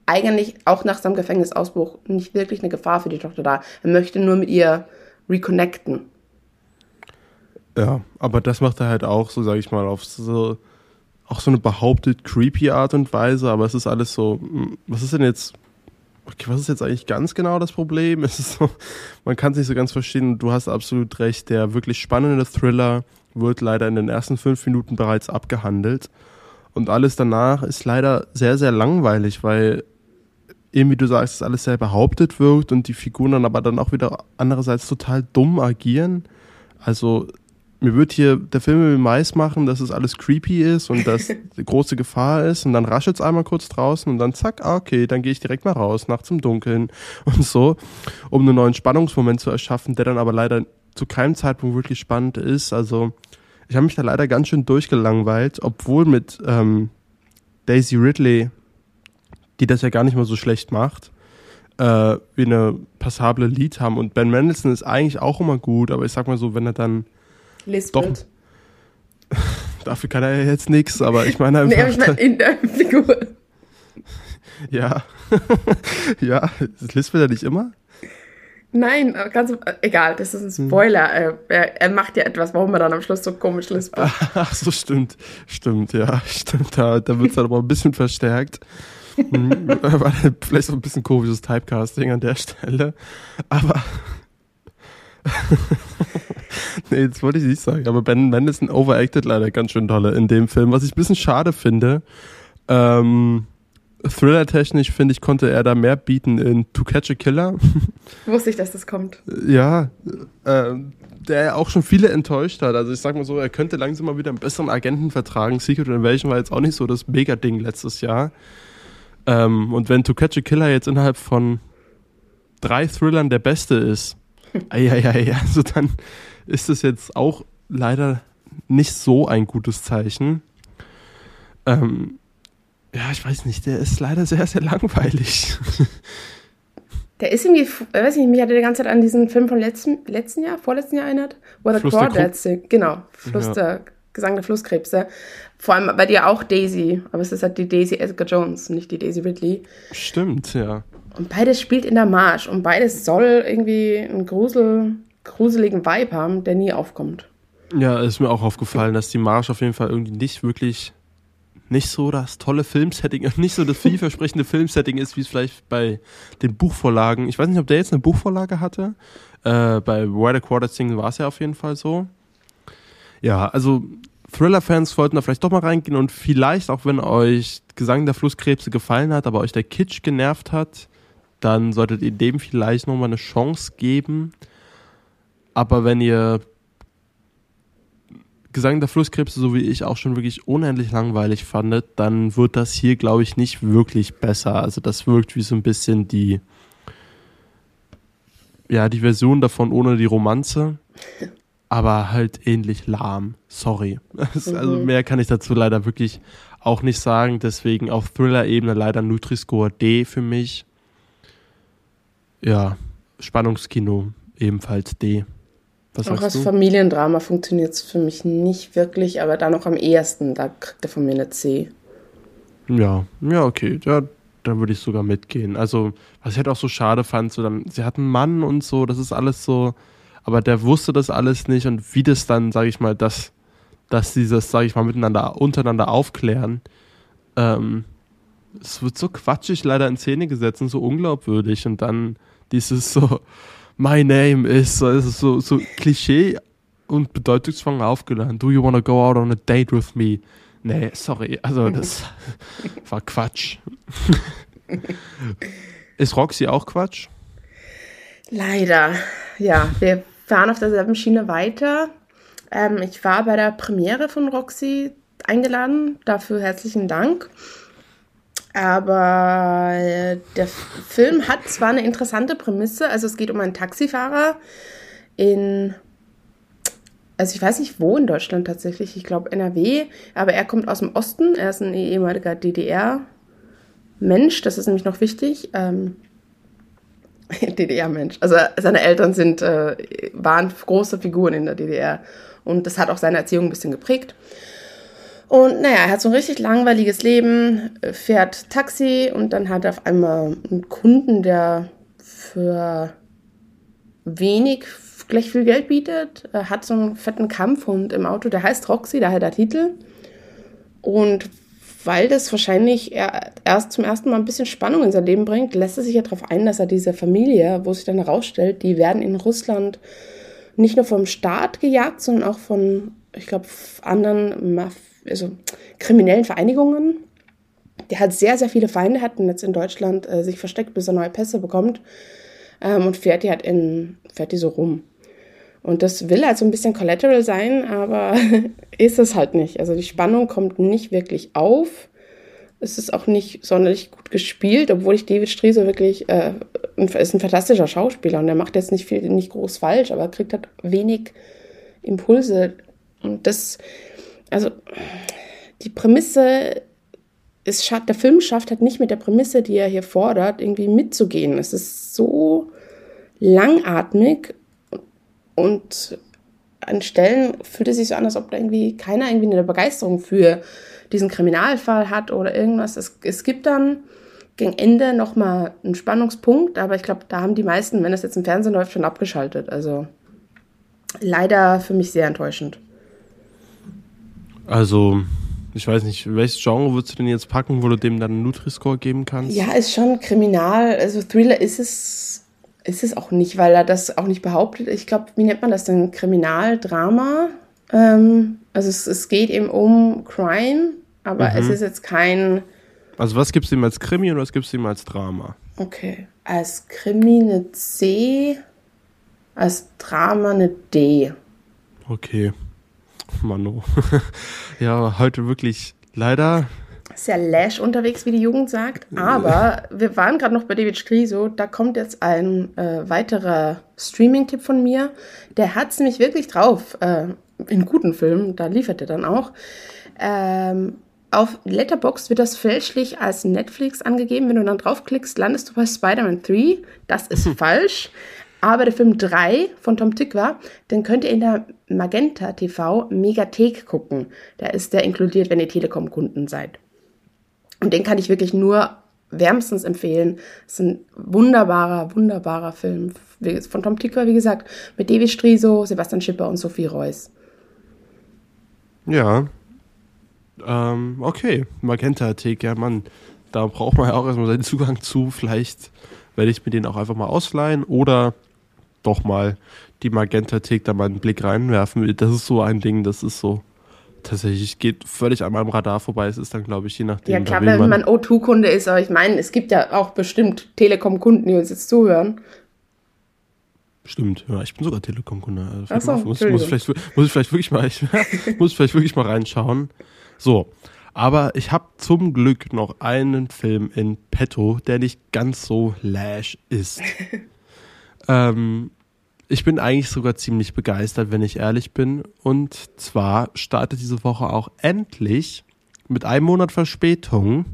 eigentlich auch nach seinem Gefängnisausbruch nicht wirklich eine Gefahr für die Tochter dar. Er möchte nur mit ihr reconnecten. Ja, aber das macht er halt auch so, sag ich mal, auf so auch so eine behauptet creepy Art und Weise, aber es ist alles so, hm, was ist denn jetzt, okay, was ist jetzt eigentlich ganz genau das Problem? Es ist so, man kann es nicht so ganz verstehen. Du hast absolut recht. Der wirklich spannende Thriller wird leider in den ersten fünf Minuten bereits abgehandelt. Und alles danach ist leider sehr, sehr langweilig, weil eben, wie du sagst, alles sehr behauptet wirkt und die Figuren dann aber dann auch wieder andererseits total dumm agieren. Also mir wird hier der Film will Mais machen, dass es alles creepy ist und dass eine große Gefahr ist und dann raschelt es einmal kurz draußen und dann zack, ah, okay, dann gehe ich direkt mal raus, nachts im Dunkeln und so, um einen neuen Spannungsmoment zu erschaffen, der dann aber leider zu keinem Zeitpunkt wirklich spannend ist. Also ich habe mich da leider ganz schön durchgelangweilt, obwohl mit ähm, Daisy Ridley, die das ja gar nicht mal so schlecht macht, äh, wir eine passable Lied haben und Ben Mendelssohn ist eigentlich auch immer gut, aber ich sag mal so, wenn er dann Lispelt. Doch. Dafür kann er ja jetzt nichts, aber ich meine einfach. Nee, aber ich meine in der Figur. Ja. ja, lispelt er nicht immer? Nein, ganz egal, das ist ein hm. Spoiler. Hm. Er, er, macht ja etwas, warum er dann am Schluss so komisch lispelt. Ach so, stimmt. Stimmt, ja, stimmt. Da, da wird es dann aber ein bisschen verstärkt. Hm, vielleicht so ein bisschen komisches Typecasting an der Stelle. Aber nee, das wollte ich nicht sagen. Aber Ben Mendelssohn overacted leider ganz schön dolle in dem Film, was ich ein bisschen schade finde. Ähm, Thriller-technisch, finde ich, konnte er da mehr bieten in To Catch a Killer. Wusste ich, dass das kommt. Ja, äh, der auch schon viele enttäuscht hat. Also ich sag mal so, er könnte langsam mal wieder einen besseren Agenten vertragen. Secret Invasion war jetzt auch nicht so das Mega-Ding letztes Jahr. Ähm, und wenn To Catch a Killer jetzt innerhalb von drei Thrillern der beste ist, Eieiei, also dann ist es jetzt auch leider nicht so ein gutes Zeichen. Ähm, ja, ich weiß nicht, der ist leider sehr, sehr langweilig. Der ist irgendwie, ich weiß nicht, mich hatte die ganze Zeit an diesen Film von letzten, letzten Jahr, vorletzten Jahr erinnert, wo der Crawdads singt. Genau, Fluss ja. der, Gesang der Flusskrebse. Vor allem bei dir auch Daisy, aber es ist halt die Daisy Edgar Jones, nicht die Daisy Ridley. Stimmt, ja. Und beides spielt in der Marsch und beides soll irgendwie einen Grusel, gruseligen Vibe haben, der nie aufkommt. Ja, ist mir auch aufgefallen, dass die Marsch auf jeden Fall irgendwie nicht wirklich nicht so das tolle Filmsetting, nicht so das vielversprechende Filmsetting ist, wie es vielleicht bei den Buchvorlagen. Ich weiß nicht, ob der jetzt eine Buchvorlage hatte. Äh, bei Where the Quarters Sing war es ja auf jeden Fall so. Ja, also Thriller-Fans wollten da vielleicht doch mal reingehen und vielleicht, auch wenn euch Gesang der Flusskrebse gefallen hat, aber euch der Kitsch genervt hat, dann solltet ihr dem vielleicht nochmal eine Chance geben. Aber wenn ihr Gesang der Flusskrebse, so wie ich, auch schon wirklich unendlich langweilig fandet, dann wird das hier, glaube ich, nicht wirklich besser. Also das wirkt wie so ein bisschen die, ja, die Version davon ohne die Romanze, aber halt ähnlich lahm. Sorry. Also mhm. mehr kann ich dazu leider wirklich auch nicht sagen. Deswegen auf Thriller-Ebene leider Nutri-Score D für mich ja, Spannungskino ebenfalls D. Was auch als du? Familiendrama funktioniert es für mich nicht wirklich, aber da noch am ehesten, da kriegt er von mir eine C. Ja, ja, okay, ja, da würde ich sogar mitgehen. Also, was ich halt auch so schade fand, so dann, sie hatten einen Mann und so, das ist alles so, aber der wusste das alles nicht und wie das dann, sage ich mal, dass, dass dieses, sage ich mal, miteinander, untereinander aufklären, ähm, es wird so quatschig leider in Szene gesetzt und so unglaubwürdig und dann dieses so, my name is, so, ist so, so Klischee und bedeutungsvoll aufgeladen. Do you wanna go out on a date with me? Nee, sorry, also das war Quatsch. ist Roxy auch Quatsch? Leider, ja. Wir fahren auf derselben Schiene weiter. Ähm, ich war bei der Premiere von Roxy eingeladen. Dafür herzlichen Dank. Aber äh, der Film hat zwar eine interessante Prämisse, also es geht um einen Taxifahrer in, also ich weiß nicht wo in Deutschland tatsächlich, ich glaube NRW, aber er kommt aus dem Osten, er ist ein ehemaliger DDR-Mensch, das ist nämlich noch wichtig. Ähm, DDR-Mensch. Also seine Eltern sind, äh, waren große Figuren in der DDR und das hat auch seine Erziehung ein bisschen geprägt. Und naja, er hat so ein richtig langweiliges Leben, fährt Taxi und dann hat er auf einmal einen Kunden, der für wenig gleich viel Geld bietet. Er hat so einen fetten Kampfhund im Auto, der heißt Roxy, daher der Titel. Und weil das wahrscheinlich erst zum ersten Mal ein bisschen Spannung in sein Leben bringt, lässt er sich ja darauf ein, dass er diese Familie, wo sich dann herausstellt, die werden in Russland nicht nur vom Staat gejagt, sondern auch von, ich glaube, anderen Maf also kriminellen Vereinigungen. Der hat sehr, sehr viele Feinde, hat jetzt in Deutschland äh, sich versteckt, bis er neue Pässe bekommt ähm, und fährt die halt in, fährt die so rum. Und das will halt so ein bisschen collateral sein, aber ist es halt nicht. Also die Spannung kommt nicht wirklich auf. Es ist auch nicht sonderlich gut gespielt, obwohl ich David Striese wirklich, äh, ist ein fantastischer Schauspieler und der macht jetzt nicht viel, nicht groß falsch, aber kriegt halt wenig Impulse. Und das, also die Prämisse ist, der Film schafft halt nicht mit der Prämisse, die er hier fordert, irgendwie mitzugehen. Es ist so langatmig und an Stellen fühlt es sich so an, als ob da irgendwie keiner irgendwie eine Begeisterung für diesen Kriminalfall hat oder irgendwas. Es, es gibt dann gegen Ende nochmal einen Spannungspunkt, aber ich glaube, da haben die meisten, wenn das jetzt im Fernsehen läuft, schon abgeschaltet. Also leider für mich sehr enttäuschend. Also, ich weiß nicht, welches Genre würdest du denn jetzt packen, wo du dem dann einen Nutri-Score geben kannst? Ja, ist schon kriminal. Also Thriller ist es ist es auch nicht, weil er das auch nicht behauptet. Ich glaube, wie nennt man das denn? Kriminaldrama. Ähm, also es, es, geht eben um Crime, aber mhm. es ist jetzt kein. Also was gibst du ihm als Krimi und was gibst du ihm als Drama? Okay. Als Krimi eine C, als Drama eine D. Okay. Mano. ja, heute wirklich leider sehr lash unterwegs, wie die Jugend sagt. Aber wir waren gerade noch bei David Striso. Da kommt jetzt ein äh, weiterer Streaming-Tipp von mir. Der hat es nämlich wirklich drauf. Äh, in guten Filmen, da liefert er dann auch. Ähm, auf Letterboxd wird das fälschlich als Netflix angegeben. Wenn du dann draufklickst, landest du bei Spider-Man 3. Das ist falsch. Aber der Film 3 von Tom Tykwer, den könnt ihr in der Magenta TV Megathek gucken. Da ist der inkludiert, wenn ihr Telekom-Kunden seid. Und den kann ich wirklich nur wärmstens empfehlen. Es ist ein wunderbarer, wunderbarer Film von Tom Tickwer, wie gesagt, mit David Striso, Sebastian Schipper und Sophie Reuss. Ja. Ähm, okay, Magenta-Thek, ja, Mann. Da braucht man ja auch erstmal seinen Zugang zu. Vielleicht werde ich mir den auch einfach mal ausleihen oder doch mal die Magenta-Thek da mal einen Blick reinwerfen. Das ist so ein Ding, das ist so tatsächlich geht völlig an meinem Radar vorbei. Es ist dann, glaube ich, je nachdem. Ja, klar, wenn man, man O2-Kunde ist, aber ich meine, es gibt ja auch bestimmt Telekom-Kunden, die uns jetzt zuhören. Stimmt, ja, ich bin sogar Telekom-Kunde. Also so, muss, muss, vielleicht, muss ich vielleicht wirklich mal, ich, muss vielleicht wirklich mal reinschauen. So, aber ich habe zum Glück noch einen Film in petto, der nicht ganz so lash ist. ähm, ich bin eigentlich sogar ziemlich begeistert, wenn ich ehrlich bin. Und zwar startet diese Woche auch endlich mit einem Monat Verspätung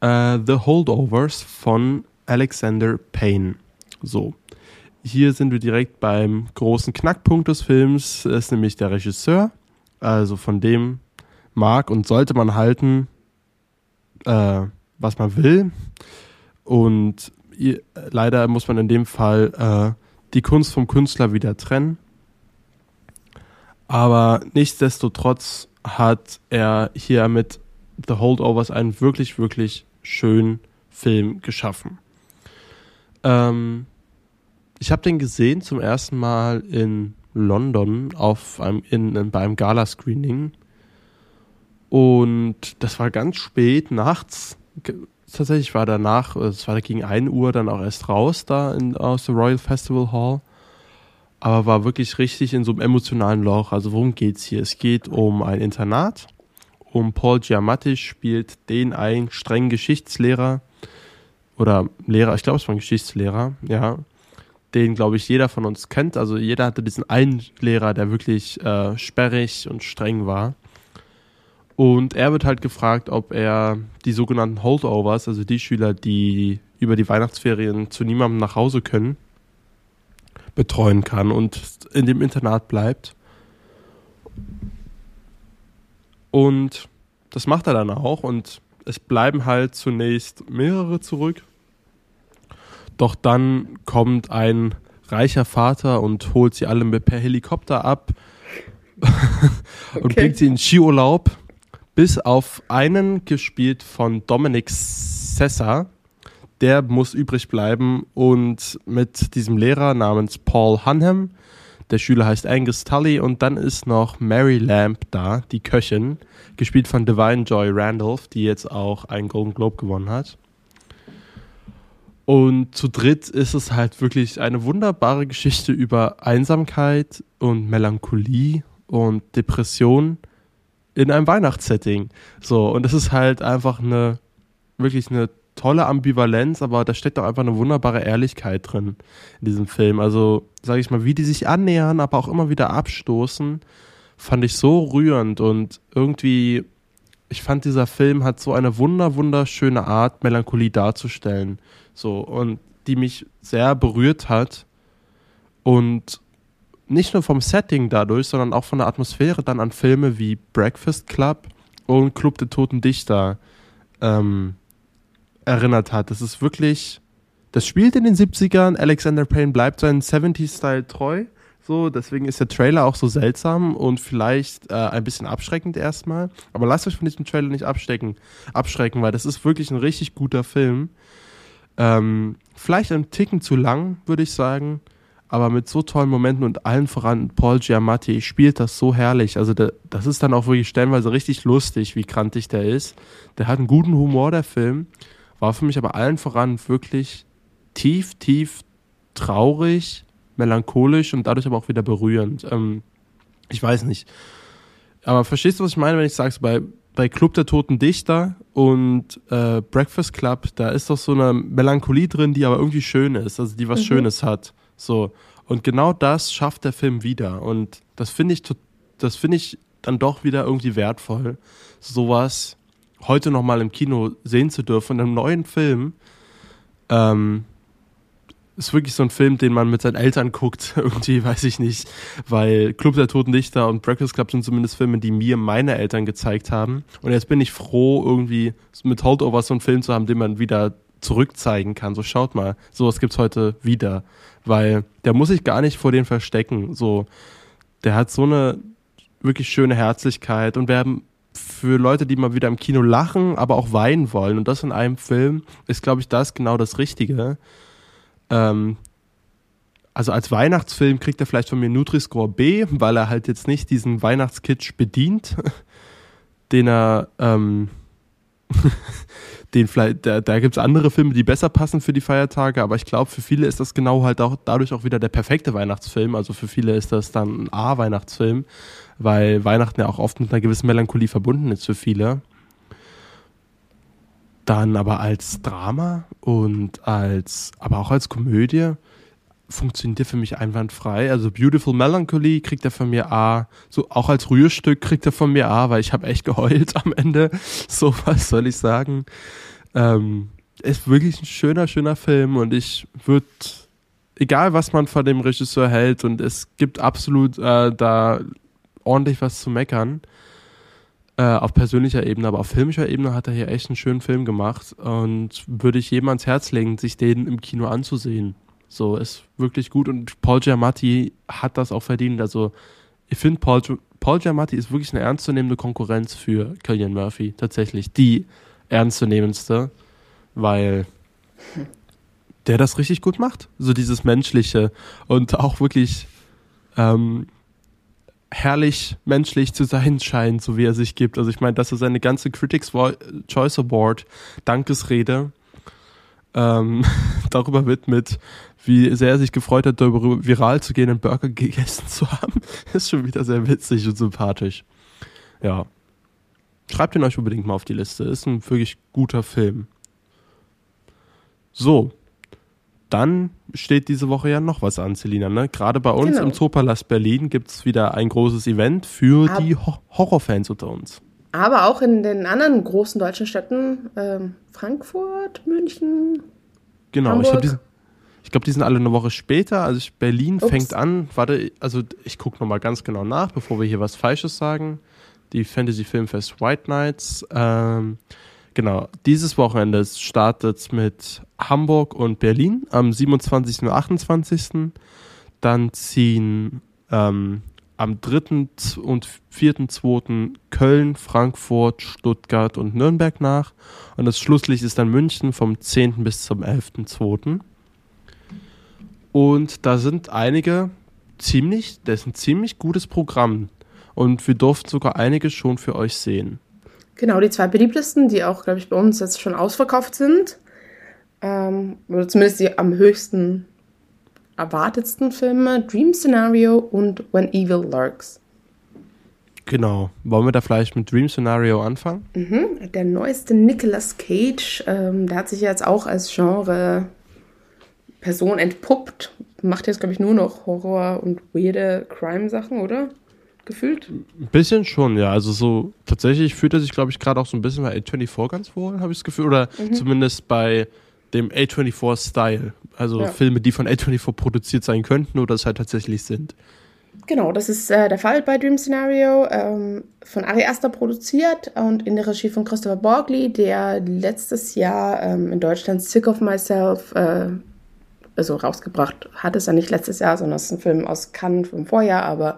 äh, The Holdovers von Alexander Payne. So. Hier sind wir direkt beim großen Knackpunkt des Films. Das ist nämlich der Regisseur. Also von dem mag und sollte man halten, äh, was man will. Und leider muss man in dem Fall äh, die Kunst vom Künstler wieder trennen. Aber nichtsdestotrotz hat er hier mit The Holdovers einen wirklich, wirklich schönen Film geschaffen. Ähm, ich habe den gesehen zum ersten Mal in London auf einem, in, in, beim Gala-Screening. Und das war ganz spät, nachts tatsächlich. war danach, es war gegen 1 Uhr dann auch erst raus da in, aus der Royal Festival Hall. Aber war wirklich richtig in so einem emotionalen Loch. Also worum geht's hier? Es geht um ein Internat. Um Paul Giamatti spielt den einen strengen Geschichtslehrer oder Lehrer, ich glaube es war ein Geschichtslehrer, ja, den glaube ich jeder von uns kennt. Also jeder hatte diesen einen Lehrer, der wirklich äh, sperrig und streng war. Und er wird halt gefragt, ob er die sogenannten Holdovers, also die Schüler, die über die Weihnachtsferien zu niemandem nach Hause können, betreuen kann und in dem Internat bleibt. Und das macht er dann auch und es bleiben halt zunächst mehrere zurück. Doch dann kommt ein reicher Vater und holt sie alle per Helikopter ab und okay. bringt sie in Skiurlaub Bis auf einen gespielt von Dominic Sessa. Der muss übrig bleiben und mit diesem Lehrer namens Paul Hunham. Der Schüler heißt Angus Tully und dann ist noch Mary Lamb da, die Köchin, gespielt von Divine Joy Randolph, die jetzt auch einen Golden Globe gewonnen hat. Und zu dritt ist es halt wirklich eine wunderbare Geschichte über Einsamkeit und Melancholie und Depression in einem Weihnachtssetting. So, und das ist halt einfach eine, wirklich eine tolle Ambivalenz, aber da steckt auch einfach eine wunderbare Ehrlichkeit drin in diesem Film. Also, sage ich mal, wie die sich annähern, aber auch immer wieder abstoßen, fand ich so rührend und irgendwie, ich fand, dieser Film hat so eine wunder, wunderschöne Art, Melancholie darzustellen. So, und die mich sehr berührt hat. Und nicht nur vom Setting dadurch, sondern auch von der Atmosphäre dann an Filme wie Breakfast Club und Club der Toten Dichter ähm, erinnert hat. Das ist wirklich, das spielt in den 70ern. Alexander Payne bleibt seinen 70s-Style treu. So, deswegen ist der Trailer auch so seltsam und vielleicht äh, ein bisschen abschreckend erstmal. Aber lasst euch von diesem Trailer nicht abstecken, abschrecken, weil das ist wirklich ein richtig guter Film. Ähm, vielleicht ein Ticken zu lang, würde ich sagen, aber mit so tollen Momenten und allen voran Paul Giamatti spielt das so herrlich. Also der, das ist dann auch wirklich stellenweise richtig lustig, wie krantig der ist. Der hat einen guten Humor, der Film. War für mich aber allen voran wirklich tief, tief traurig, melancholisch und dadurch aber auch wieder berührend. Ähm, ich weiß nicht. Aber verstehst du, was ich meine, wenn ich sage, bei bei Club der Toten Dichter und äh, Breakfast Club, da ist doch so eine Melancholie drin, die aber irgendwie schön ist, also die was mhm. Schönes hat. So. Und genau das schafft der Film wieder. Und das finde ich, das finde ich dann doch wieder irgendwie wertvoll, sowas heute nochmal im Kino sehen zu dürfen, in einem neuen Film. Ähm, ist wirklich so ein Film, den man mit seinen Eltern guckt. Irgendwie, weiß ich nicht. Weil Club der Toten Dichter und Breakfast Club sind zumindest Filme, die mir meine Eltern gezeigt haben. Und jetzt bin ich froh, irgendwie mit Holdovers so einen Film zu haben, den man wieder zurückzeigen kann. So schaut mal, sowas gibt's heute wieder. Weil der muss sich gar nicht vor den verstecken. So, der hat so eine wirklich schöne Herzlichkeit und wir haben für Leute, die mal wieder im Kino lachen, aber auch weinen wollen. Und das in einem Film ist, glaube ich, das genau das Richtige. Ähm, also als Weihnachtsfilm kriegt er vielleicht von mir Nutri-Score B, weil er halt jetzt nicht diesen Weihnachtskitsch bedient, den er, ähm, den vielleicht, da, da gibt es andere Filme, die besser passen für die Feiertage, aber ich glaube, für viele ist das genau halt auch dadurch auch wieder der perfekte Weihnachtsfilm. Also für viele ist das dann ein A-Weihnachtsfilm, weil Weihnachten ja auch oft mit einer gewissen Melancholie verbunden ist für viele dann aber als Drama und als, aber auch als Komödie funktioniert für mich einwandfrei. Also Beautiful Melancholy kriegt er von mir A. So auch als Rührstück kriegt er von mir A, weil ich habe echt geheult am Ende. So was soll ich sagen. Ähm, ist wirklich ein schöner, schöner Film und ich würde, egal was man von dem Regisseur hält, und es gibt absolut äh, da ordentlich was zu meckern, äh, auf persönlicher Ebene, aber auf filmischer Ebene hat er hier echt einen schönen Film gemacht und würde ich jedem ans Herz legen, sich den im Kino anzusehen. So, ist wirklich gut und Paul Giamatti hat das auch verdient. Also, ich finde, Paul, Paul Giamatti ist wirklich eine ernstzunehmende Konkurrenz für Killian Murphy. Tatsächlich die ernstzunehmendste, weil der das richtig gut macht. So dieses Menschliche und auch wirklich ähm, herrlich menschlich zu sein scheint, so wie er sich gibt. Also ich meine, dass er seine ganze Critics Choice Award Dankesrede ähm, darüber widmet, wie sehr er sich gefreut hat, darüber viral zu gehen und Burger gegessen zu haben, ist schon wieder sehr witzig und sympathisch. Ja. Schreibt ihn euch unbedingt mal auf die Liste. Ist ein wirklich guter Film. So, dann steht diese Woche ja noch was an, Selina. Ne? Gerade bei uns genau. im Zoopalast Berlin gibt es wieder ein großes Event für Ab die Ho Horrorfans unter uns. Aber auch in den anderen großen deutschen Städten, ähm, Frankfurt, München. Genau, Hamburg. ich glaube, die, ich glaub, die sind alle eine Woche später. Also Berlin Ups. fängt an, warte, also ich gucke nochmal ganz genau nach, bevor wir hier was Falsches sagen. Die Fantasy Filmfest White Nights. Ähm, Genau, dieses Wochenende startet mit Hamburg und Berlin am 27. und 28. Dann ziehen ähm, am 3. und 4.2. Köln, Frankfurt, Stuttgart und Nürnberg nach. Und das Schlusslicht ist dann München vom 10. bis zum 11.2. Und da sind einige ziemlich, das ist ein ziemlich gutes Programm. Und wir durften sogar einige schon für euch sehen. Genau, die zwei beliebtesten, die auch, glaube ich, bei uns jetzt schon ausverkauft sind. Ähm, oder zumindest die am höchsten erwartetsten Filme: Dream Scenario und When Evil Lurks. Genau. Wollen wir da vielleicht mit Dream Scenario anfangen? Mhm. Der neueste Nicolas Cage, ähm, der hat sich jetzt auch als Genre Person entpuppt. Macht jetzt, glaube ich, nur noch Horror und weirde Crime-Sachen, oder? Gefühlt? Ein bisschen schon, ja. Also so tatsächlich fühlt er sich, glaube ich, gerade auch so ein bisschen bei A24 ganz wohl, habe ich das Gefühl. Oder mhm. zumindest bei dem A24-Style. Also ja. Filme, die von A24 produziert sein könnten oder es halt tatsächlich sind. Genau, das ist äh, der Fall bei Dream Scenario. Ähm, von Ari Aster produziert und in der Regie von Christopher Borgley, der letztes Jahr ähm, in Deutschland Sick of Myself äh, also rausgebracht hat. Es ja nicht letztes Jahr, sondern es ist ein Film aus Cannes vom Vorjahr, aber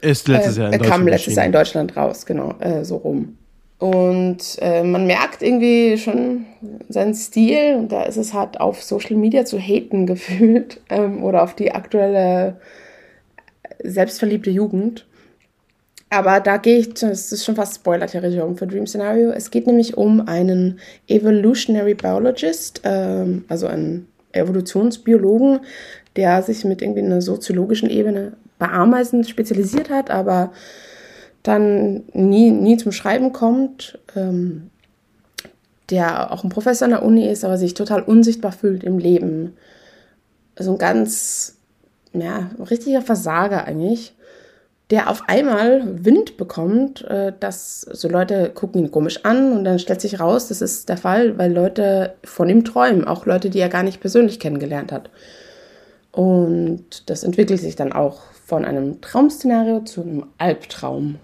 ist letztes Jahr in äh, Deutschland. kam letztes Jahr in Deutschland raus, genau, äh, so rum. Und äh, man merkt irgendwie schon seinen Stil und da ist es halt auf Social Media zu haten gefühlt ähm, oder auf die aktuelle selbstverliebte Jugend. Aber da gehe ich, das ist schon fast Spoiler-Territorium für Dream Scenario. Es geht nämlich um einen Evolutionary Biologist, ähm, also einen Evolutionsbiologen, der sich mit irgendwie einer soziologischen Ebene bei Ameisen spezialisiert hat, aber dann nie, nie zum Schreiben kommt, ähm, der auch ein Professor an der Uni ist, aber sich total unsichtbar fühlt im Leben. So ein ganz, ja, richtiger Versager eigentlich, der auf einmal Wind bekommt, äh, dass so Leute gucken ihn komisch an und dann stellt sich raus, das ist der Fall, weil Leute von ihm träumen, auch Leute, die er gar nicht persönlich kennengelernt hat. Und das entwickelt sich dann auch von einem Traumszenario zu einem Albtraum.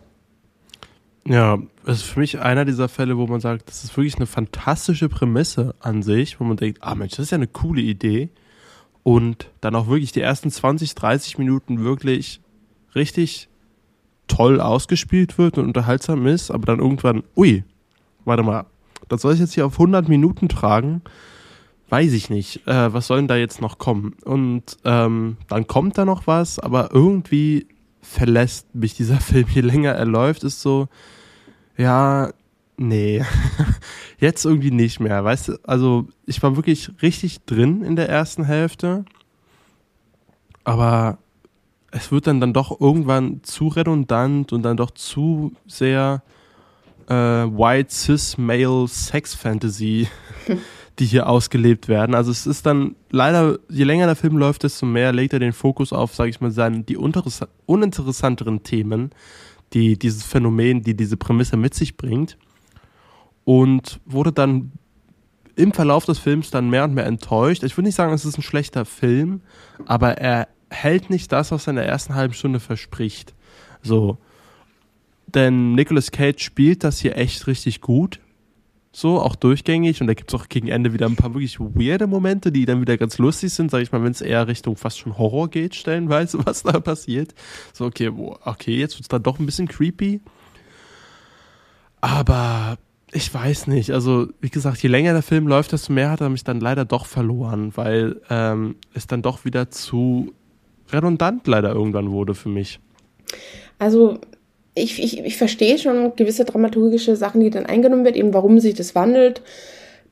Ja, das ist für mich einer dieser Fälle, wo man sagt, das ist wirklich eine fantastische Prämisse an sich, wo man denkt, ah Mensch, das ist ja eine coole Idee. Und dann auch wirklich die ersten 20, 30 Minuten wirklich richtig toll ausgespielt wird und unterhaltsam ist, aber dann irgendwann, ui, warte mal, das soll ich jetzt hier auf 100 Minuten tragen? Weiß ich nicht. Äh, was soll denn da jetzt noch kommen? Und ähm, dann kommt da noch was, aber irgendwie verlässt mich dieser Film, je länger er läuft, ist so, ja, nee, jetzt irgendwie nicht mehr, weißt du, also ich war wirklich richtig drin in der ersten Hälfte, aber es wird dann, dann doch irgendwann zu redundant und dann doch zu sehr äh, White Cis Male Sex Fantasy, die hier ausgelebt werden. Also es ist dann leider, je länger der Film läuft, desto mehr legt er den Fokus auf, sage ich mal, seine, die uninteressanteren Themen, die dieses Phänomen, die diese Prämisse mit sich bringt. Und wurde dann im Verlauf des Films dann mehr und mehr enttäuscht. Ich würde nicht sagen, es ist ein schlechter Film, aber er hält nicht das, was er in der ersten halben Stunde verspricht. So. Denn Nicolas Cage spielt das hier echt richtig gut. So, auch durchgängig. Und da gibt es auch gegen Ende wieder ein paar wirklich weirde Momente, die dann wieder ganz lustig sind, sag ich mal, wenn es eher Richtung fast schon Horror geht, stellenweise, was da passiert. So, okay, okay, jetzt wird es dann doch ein bisschen creepy. Aber ich weiß nicht. Also, wie gesagt, je länger der Film läuft, desto mehr hat er mich dann leider doch verloren, weil ähm, es dann doch wieder zu redundant leider irgendwann wurde für mich. Also ich, ich, ich verstehe schon gewisse dramaturgische Sachen, die dann eingenommen wird, eben warum sich das wandelt,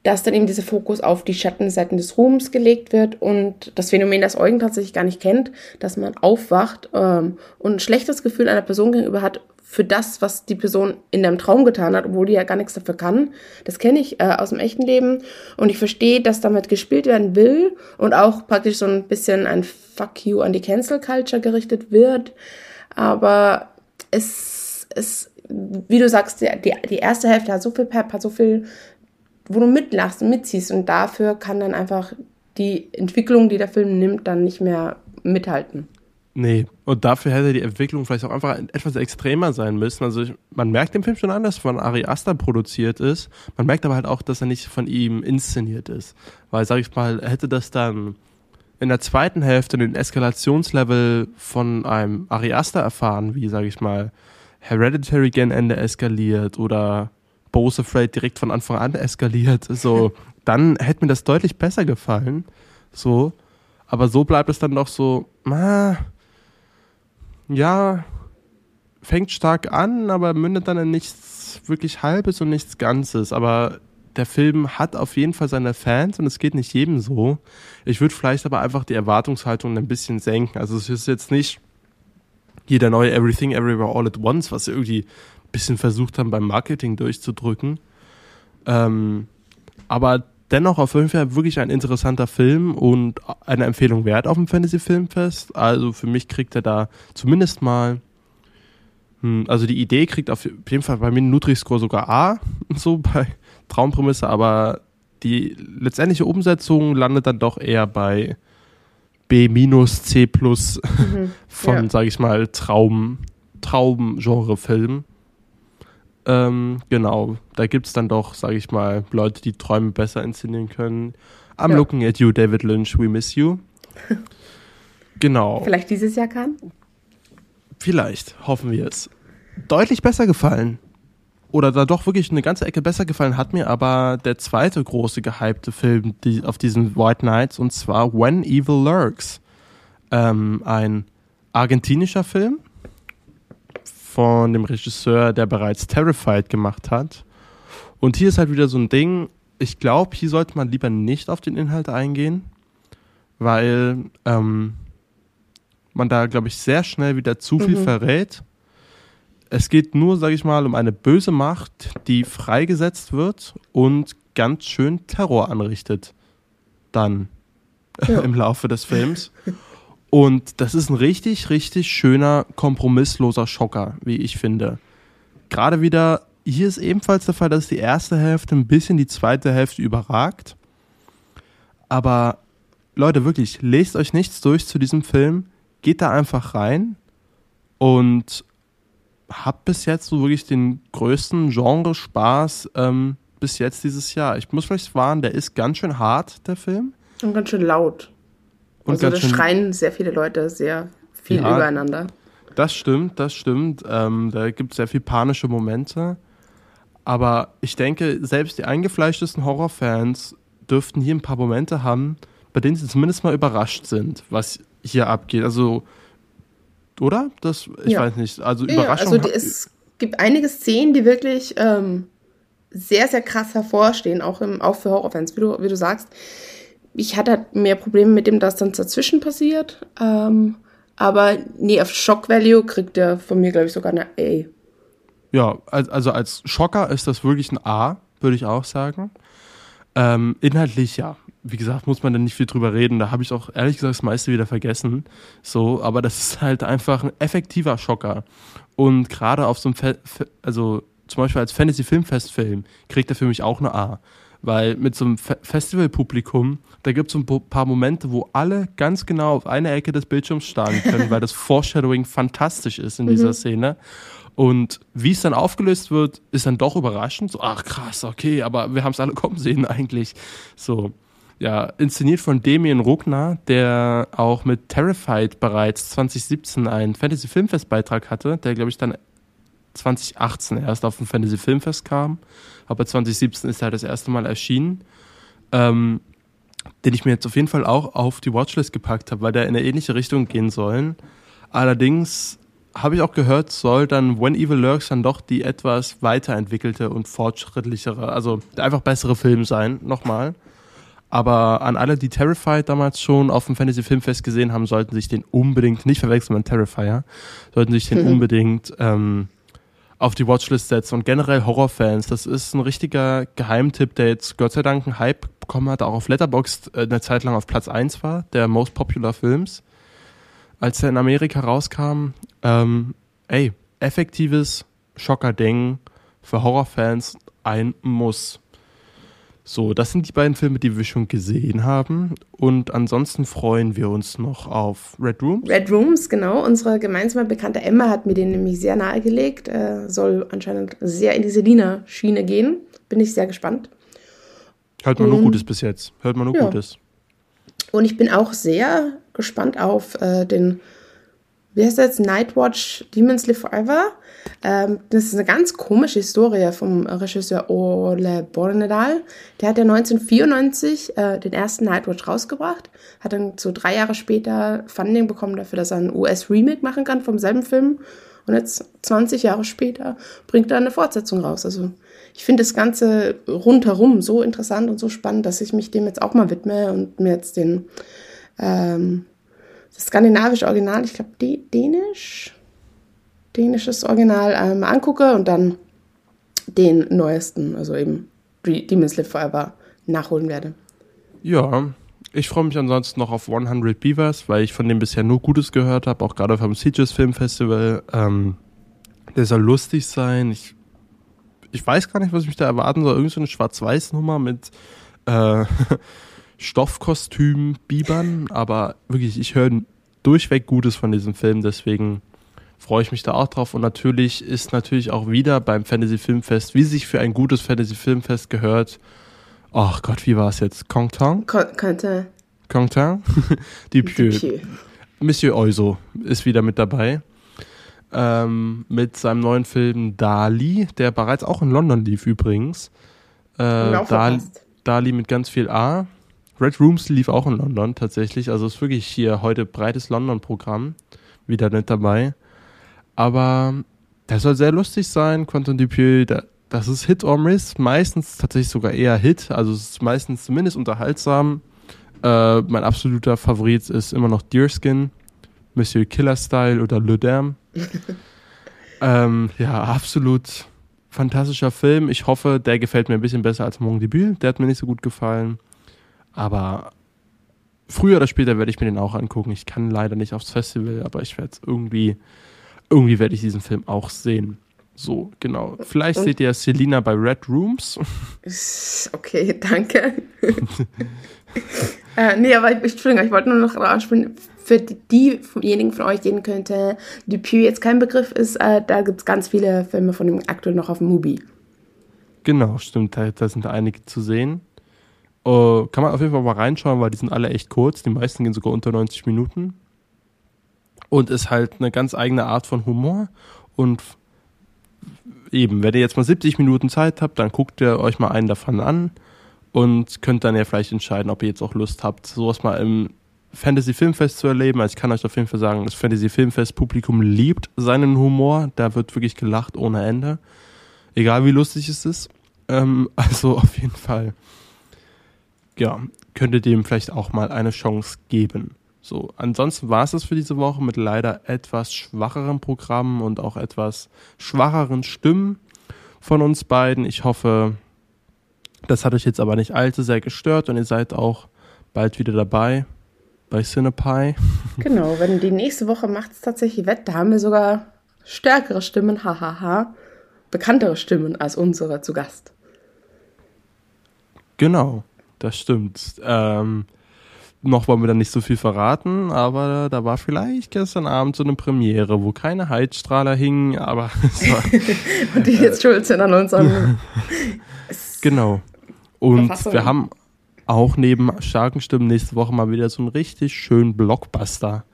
dass dann eben dieser Fokus auf die Schattenseiten des Ruhms gelegt wird und das Phänomen, das Eugen tatsächlich gar nicht kennt, dass man aufwacht ähm, und ein schlechtes Gefühl einer Person gegenüber hat, für das, was die Person in deinem Traum getan hat, obwohl die ja gar nichts dafür kann. Das kenne ich äh, aus dem echten Leben und ich verstehe, dass damit gespielt werden will und auch praktisch so ein bisschen ein Fuck you an die Cancel Culture gerichtet wird. Aber es, es, wie du sagst, die, die erste Hälfte hat so viel Pep, hat so viel, wo du mitlachst und mitziehst und dafür kann dann einfach die Entwicklung, die der Film nimmt, dann nicht mehr mithalten. Nee, und dafür hätte die Entwicklung vielleicht auch einfach etwas extremer sein müssen. Also ich, man merkt dem Film schon an, dass von Ari Aster produziert ist. Man merkt aber halt auch, dass er nicht von ihm inszeniert ist. Weil, sag ich mal, hätte das dann in der zweiten Hälfte den Eskalationslevel von einem Ari Aster erfahren, wie, sage ich mal, Hereditary gen Ende eskaliert oder Bose Afraid direkt von Anfang an eskaliert, so, dann hätte mir das deutlich besser gefallen. So. Aber so bleibt es dann noch so, ah, ja, fängt stark an, aber mündet dann in nichts wirklich Halbes und nichts Ganzes. Aber der Film hat auf jeden Fall seine Fans und es geht nicht jedem so. Ich würde vielleicht aber einfach die Erwartungshaltung ein bisschen senken. Also es ist jetzt nicht jeder neue Everything Everywhere All at Once, was irgendwie bisschen versucht haben beim Marketing durchzudrücken. Ähm, aber dennoch auf jeden Fall wirklich ein interessanter Film und eine Empfehlung wert auf dem Fantasy Filmfest. Also für mich kriegt er da zumindest mal, hm, also die Idee kriegt auf jeden Fall bei mir einen Nutri-Score sogar A, so bei Traumprämisse, aber die letztendliche Umsetzung landet dann doch eher bei B minus C plus mhm, von, ja. sage ich mal, Traum, Traum-Genre-Film. Ähm, genau, da gibt es dann doch, sage ich mal, Leute, die Träume besser inszenieren können. I'm ja. looking at you, David Lynch, we miss you. genau. Vielleicht dieses Jahr kann? Vielleicht, hoffen wir es. Deutlich besser gefallen. Oder da doch wirklich eine ganze Ecke besser gefallen hat mir aber der zweite große gehypte Film die, auf diesen White Nights und zwar When Evil Lurks. Ähm, ein argentinischer Film von dem Regisseur, der bereits Terrified gemacht hat. Und hier ist halt wieder so ein Ding, ich glaube, hier sollte man lieber nicht auf den Inhalt eingehen, weil ähm, man da, glaube ich, sehr schnell wieder zu viel mhm. verrät. Es geht nur, sage ich mal, um eine böse Macht, die freigesetzt wird und ganz schön Terror anrichtet. Dann ja. im Laufe des Films. Und das ist ein richtig, richtig schöner, kompromissloser Schocker, wie ich finde. Gerade wieder, hier ist ebenfalls der Fall, dass die erste Hälfte ein bisschen die zweite Hälfte überragt. Aber Leute, wirklich, lest euch nichts durch zu diesem Film. Geht da einfach rein und habt bis jetzt so wirklich den größten Genre-Spaß ähm, bis jetzt dieses Jahr. Ich muss vielleicht warnen, der ist ganz schön hart, der Film. Und ganz schön laut. Und also da schreien sehr viele Leute sehr viel ja, übereinander. Das stimmt, das stimmt. Ähm, da gibt es sehr viele panische Momente. Aber ich denke, selbst die eingefleischtesten Horrorfans dürften hier ein paar Momente haben, bei denen sie zumindest mal überrascht sind, was hier abgeht. Also, oder? Das, ich ja. weiß nicht. Also ja, Überraschung. Also es gibt einige Szenen, die wirklich ähm, sehr, sehr krass hervorstehen, auch, im, auch für Horrorfans, wie du, wie du sagst ich hatte halt mehr Probleme mit dem, dass dann dazwischen passiert. Ähm, aber nee, auf Shock Value kriegt er von mir, glaube ich, sogar eine A. Ja, also als Schocker ist das wirklich ein A, würde ich auch sagen. Ähm, inhaltlich, ja, wie gesagt, muss man da nicht viel drüber reden. Da habe ich auch ehrlich gesagt das meiste wieder vergessen. So, aber das ist halt einfach ein effektiver Schocker. Und gerade auf so einem, Fe also zum Beispiel als Fantasy-Filmfest-Film kriegt er für mich auch eine A. Weil mit so einem Fe Festivalpublikum, da gibt es so ein paar Momente, wo alle ganz genau auf eine Ecke des Bildschirms starren können, weil das Foreshadowing fantastisch ist in dieser mhm. Szene. Und wie es dann aufgelöst wird, ist dann doch überraschend. So, ach krass, okay, aber wir haben es alle kommen sehen eigentlich. So, ja, inszeniert von Damien Ruckner, der auch mit Terrified bereits 2017 einen Fantasy-Filmfest-Beitrag hatte, der, glaube ich, dann 2018 erst auf dem Fantasy Filmfest kam, aber 2017 ist er das erste Mal erschienen, ähm, den ich mir jetzt auf jeden Fall auch auf die Watchlist gepackt habe, weil der in eine ähnliche Richtung gehen soll. Allerdings habe ich auch gehört, soll dann When Evil Lurks dann doch die etwas weiterentwickelte und fortschrittlichere, also einfach bessere Film sein, nochmal. Aber an alle, die Terrified damals schon auf dem Fantasy Filmfest gesehen haben, sollten sich den unbedingt, nicht verwechseln mit Terrifier, sollten sich den unbedingt ähm, auf die Watchlist setzen und generell Horrorfans. Das ist ein richtiger Geheimtipp, der jetzt Gott sei Dank einen Hype bekommen hat, auch auf Letterboxd äh, eine Zeit lang auf Platz 1 war, der Most Popular Films. Als er in Amerika rauskam, ähm, ey, effektives Schocker-Ding für Horrorfans ein Muss. So, das sind die beiden Filme, die wir schon gesehen haben. Und ansonsten freuen wir uns noch auf Red Rooms. Red Rooms, genau. Unsere gemeinsame Bekannte Emma hat mir den nämlich sehr nahegelegt. Er soll anscheinend sehr in die Selina-Schiene gehen. Bin ich sehr gespannt. Hört man nur Gutes bis jetzt. Hört man nur ja. Gutes. Und ich bin auch sehr gespannt auf äh, den, wie heißt jetzt, Nightwatch Demons Live Forever. Ähm, das ist eine ganz komische Historie vom Regisseur Ole Bornedal. Der hat ja 1994 äh, den ersten Nightwatch rausgebracht, hat dann so drei Jahre später Funding bekommen dafür, dass er ein US-Remake machen kann vom selben Film. Und jetzt 20 Jahre später bringt er eine Fortsetzung raus. Also ich finde das Ganze rundherum so interessant und so spannend, dass ich mich dem jetzt auch mal widme und mir jetzt den ähm, das skandinavische Original, ich glaube Dänisch, dänisches Original ähm, angucke und dann den neuesten, also eben Demon's Live Forever, nachholen werde. Ja, ich freue mich ansonsten noch auf 100 Beavers, weil ich von dem bisher nur Gutes gehört habe, auch gerade vom Sieges Film Festival. Ähm, der soll lustig sein. Ich ich weiß gar nicht, was ich mich da erwarten soll. Irgend so eine Schwarz-Weiß-Nummer mit äh, Stoffkostüm, Bibern, aber wirklich, ich höre durchweg Gutes von diesem Film, deswegen freue ich mich da auch drauf. Und natürlich ist natürlich auch wieder beim Fantasy Filmfest, wie sich für ein gutes Fantasy Filmfest gehört. Ach Gott, wie war es jetzt? Kongtang? Könnte. Kongtang? Dupieux. Monsieur Oizo ist wieder mit dabei ähm, mit seinem neuen Film Dali, der bereits auch in London lief übrigens. Äh, Dali, Dali mit ganz viel A. Red Rooms lief auch in London tatsächlich. Also ist wirklich hier heute breites London-Programm. Wieder nicht dabei. Aber der soll sehr lustig sein. Quentin Dupieux, das ist Hit or Miss. Meistens tatsächlich sogar eher Hit. Also es ist meistens zumindest unterhaltsam. Äh, mein absoluter Favorit ist immer noch Deerskin. Monsieur Killer Style oder Le Dame. ähm, ja, absolut fantastischer Film. Ich hoffe, der gefällt mir ein bisschen besser als Mon Debüt. Der hat mir nicht so gut gefallen. Aber früher oder später werde ich mir den auch angucken. Ich kann leider nicht aufs Festival, aber ich werde es irgendwie, irgendwie werde ich diesen Film auch sehen. So, genau. Vielleicht Und? seht ihr Selina bei Red Rooms. Okay, danke. äh, nee, aber ich, Entschuldigung, ich wollte nur noch ansprechen, für diejenigen von euch, denen könnte Dupuis jetzt kein Begriff ist, äh, da gibt es ganz viele Filme von dem aktuell noch auf dem Mubi. Genau, stimmt, da, da sind einige zu sehen. Uh, kann man auf jeden Fall mal reinschauen, weil die sind alle echt kurz. Die meisten gehen sogar unter 90 Minuten. Und ist halt eine ganz eigene Art von Humor. Und eben, wenn ihr jetzt mal 70 Minuten Zeit habt, dann guckt ihr euch mal einen davon an und könnt dann ja vielleicht entscheiden, ob ihr jetzt auch Lust habt, sowas mal im Fantasy Filmfest zu erleben. Also ich kann euch auf jeden Fall sagen, das Fantasy Filmfest Publikum liebt seinen Humor. Da wird wirklich gelacht ohne Ende. Egal wie lustig es ist. Ähm, also auf jeden Fall, ja, könntet ihr dem vielleicht auch mal eine Chance geben. So, ansonsten war es das für diese Woche mit leider etwas schwacheren Programmen und auch etwas schwacheren Stimmen von uns beiden. Ich hoffe, das hat euch jetzt aber nicht allzu sehr gestört und ihr seid auch bald wieder dabei bei Cinepie. Genau, wenn die nächste Woche macht es tatsächlich wett, da haben wir sogar stärkere Stimmen, hahaha, bekanntere Stimmen als unsere zu Gast. Genau, das stimmt. Ähm, noch wollen wir da nicht so viel verraten, aber da war vielleicht gestern Abend so eine Premiere, wo keine Heizstrahler hingen, aber Und die jetzt schuld sind an unserem. genau. Und wir haben auch neben starken Stimmen nächste Woche mal wieder so einen richtig schönen Blockbuster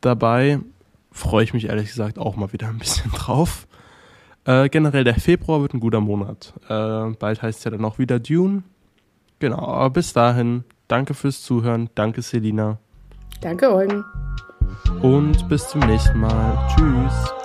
dabei. Freue ich mich ehrlich gesagt auch mal wieder ein bisschen drauf. Äh, generell der Februar wird ein guter Monat. Äh, bald heißt es ja dann auch wieder Dune. Genau, aber bis dahin, danke fürs Zuhören. Danke, Selina. Danke, Eugen. Und bis zum nächsten Mal. Tschüss.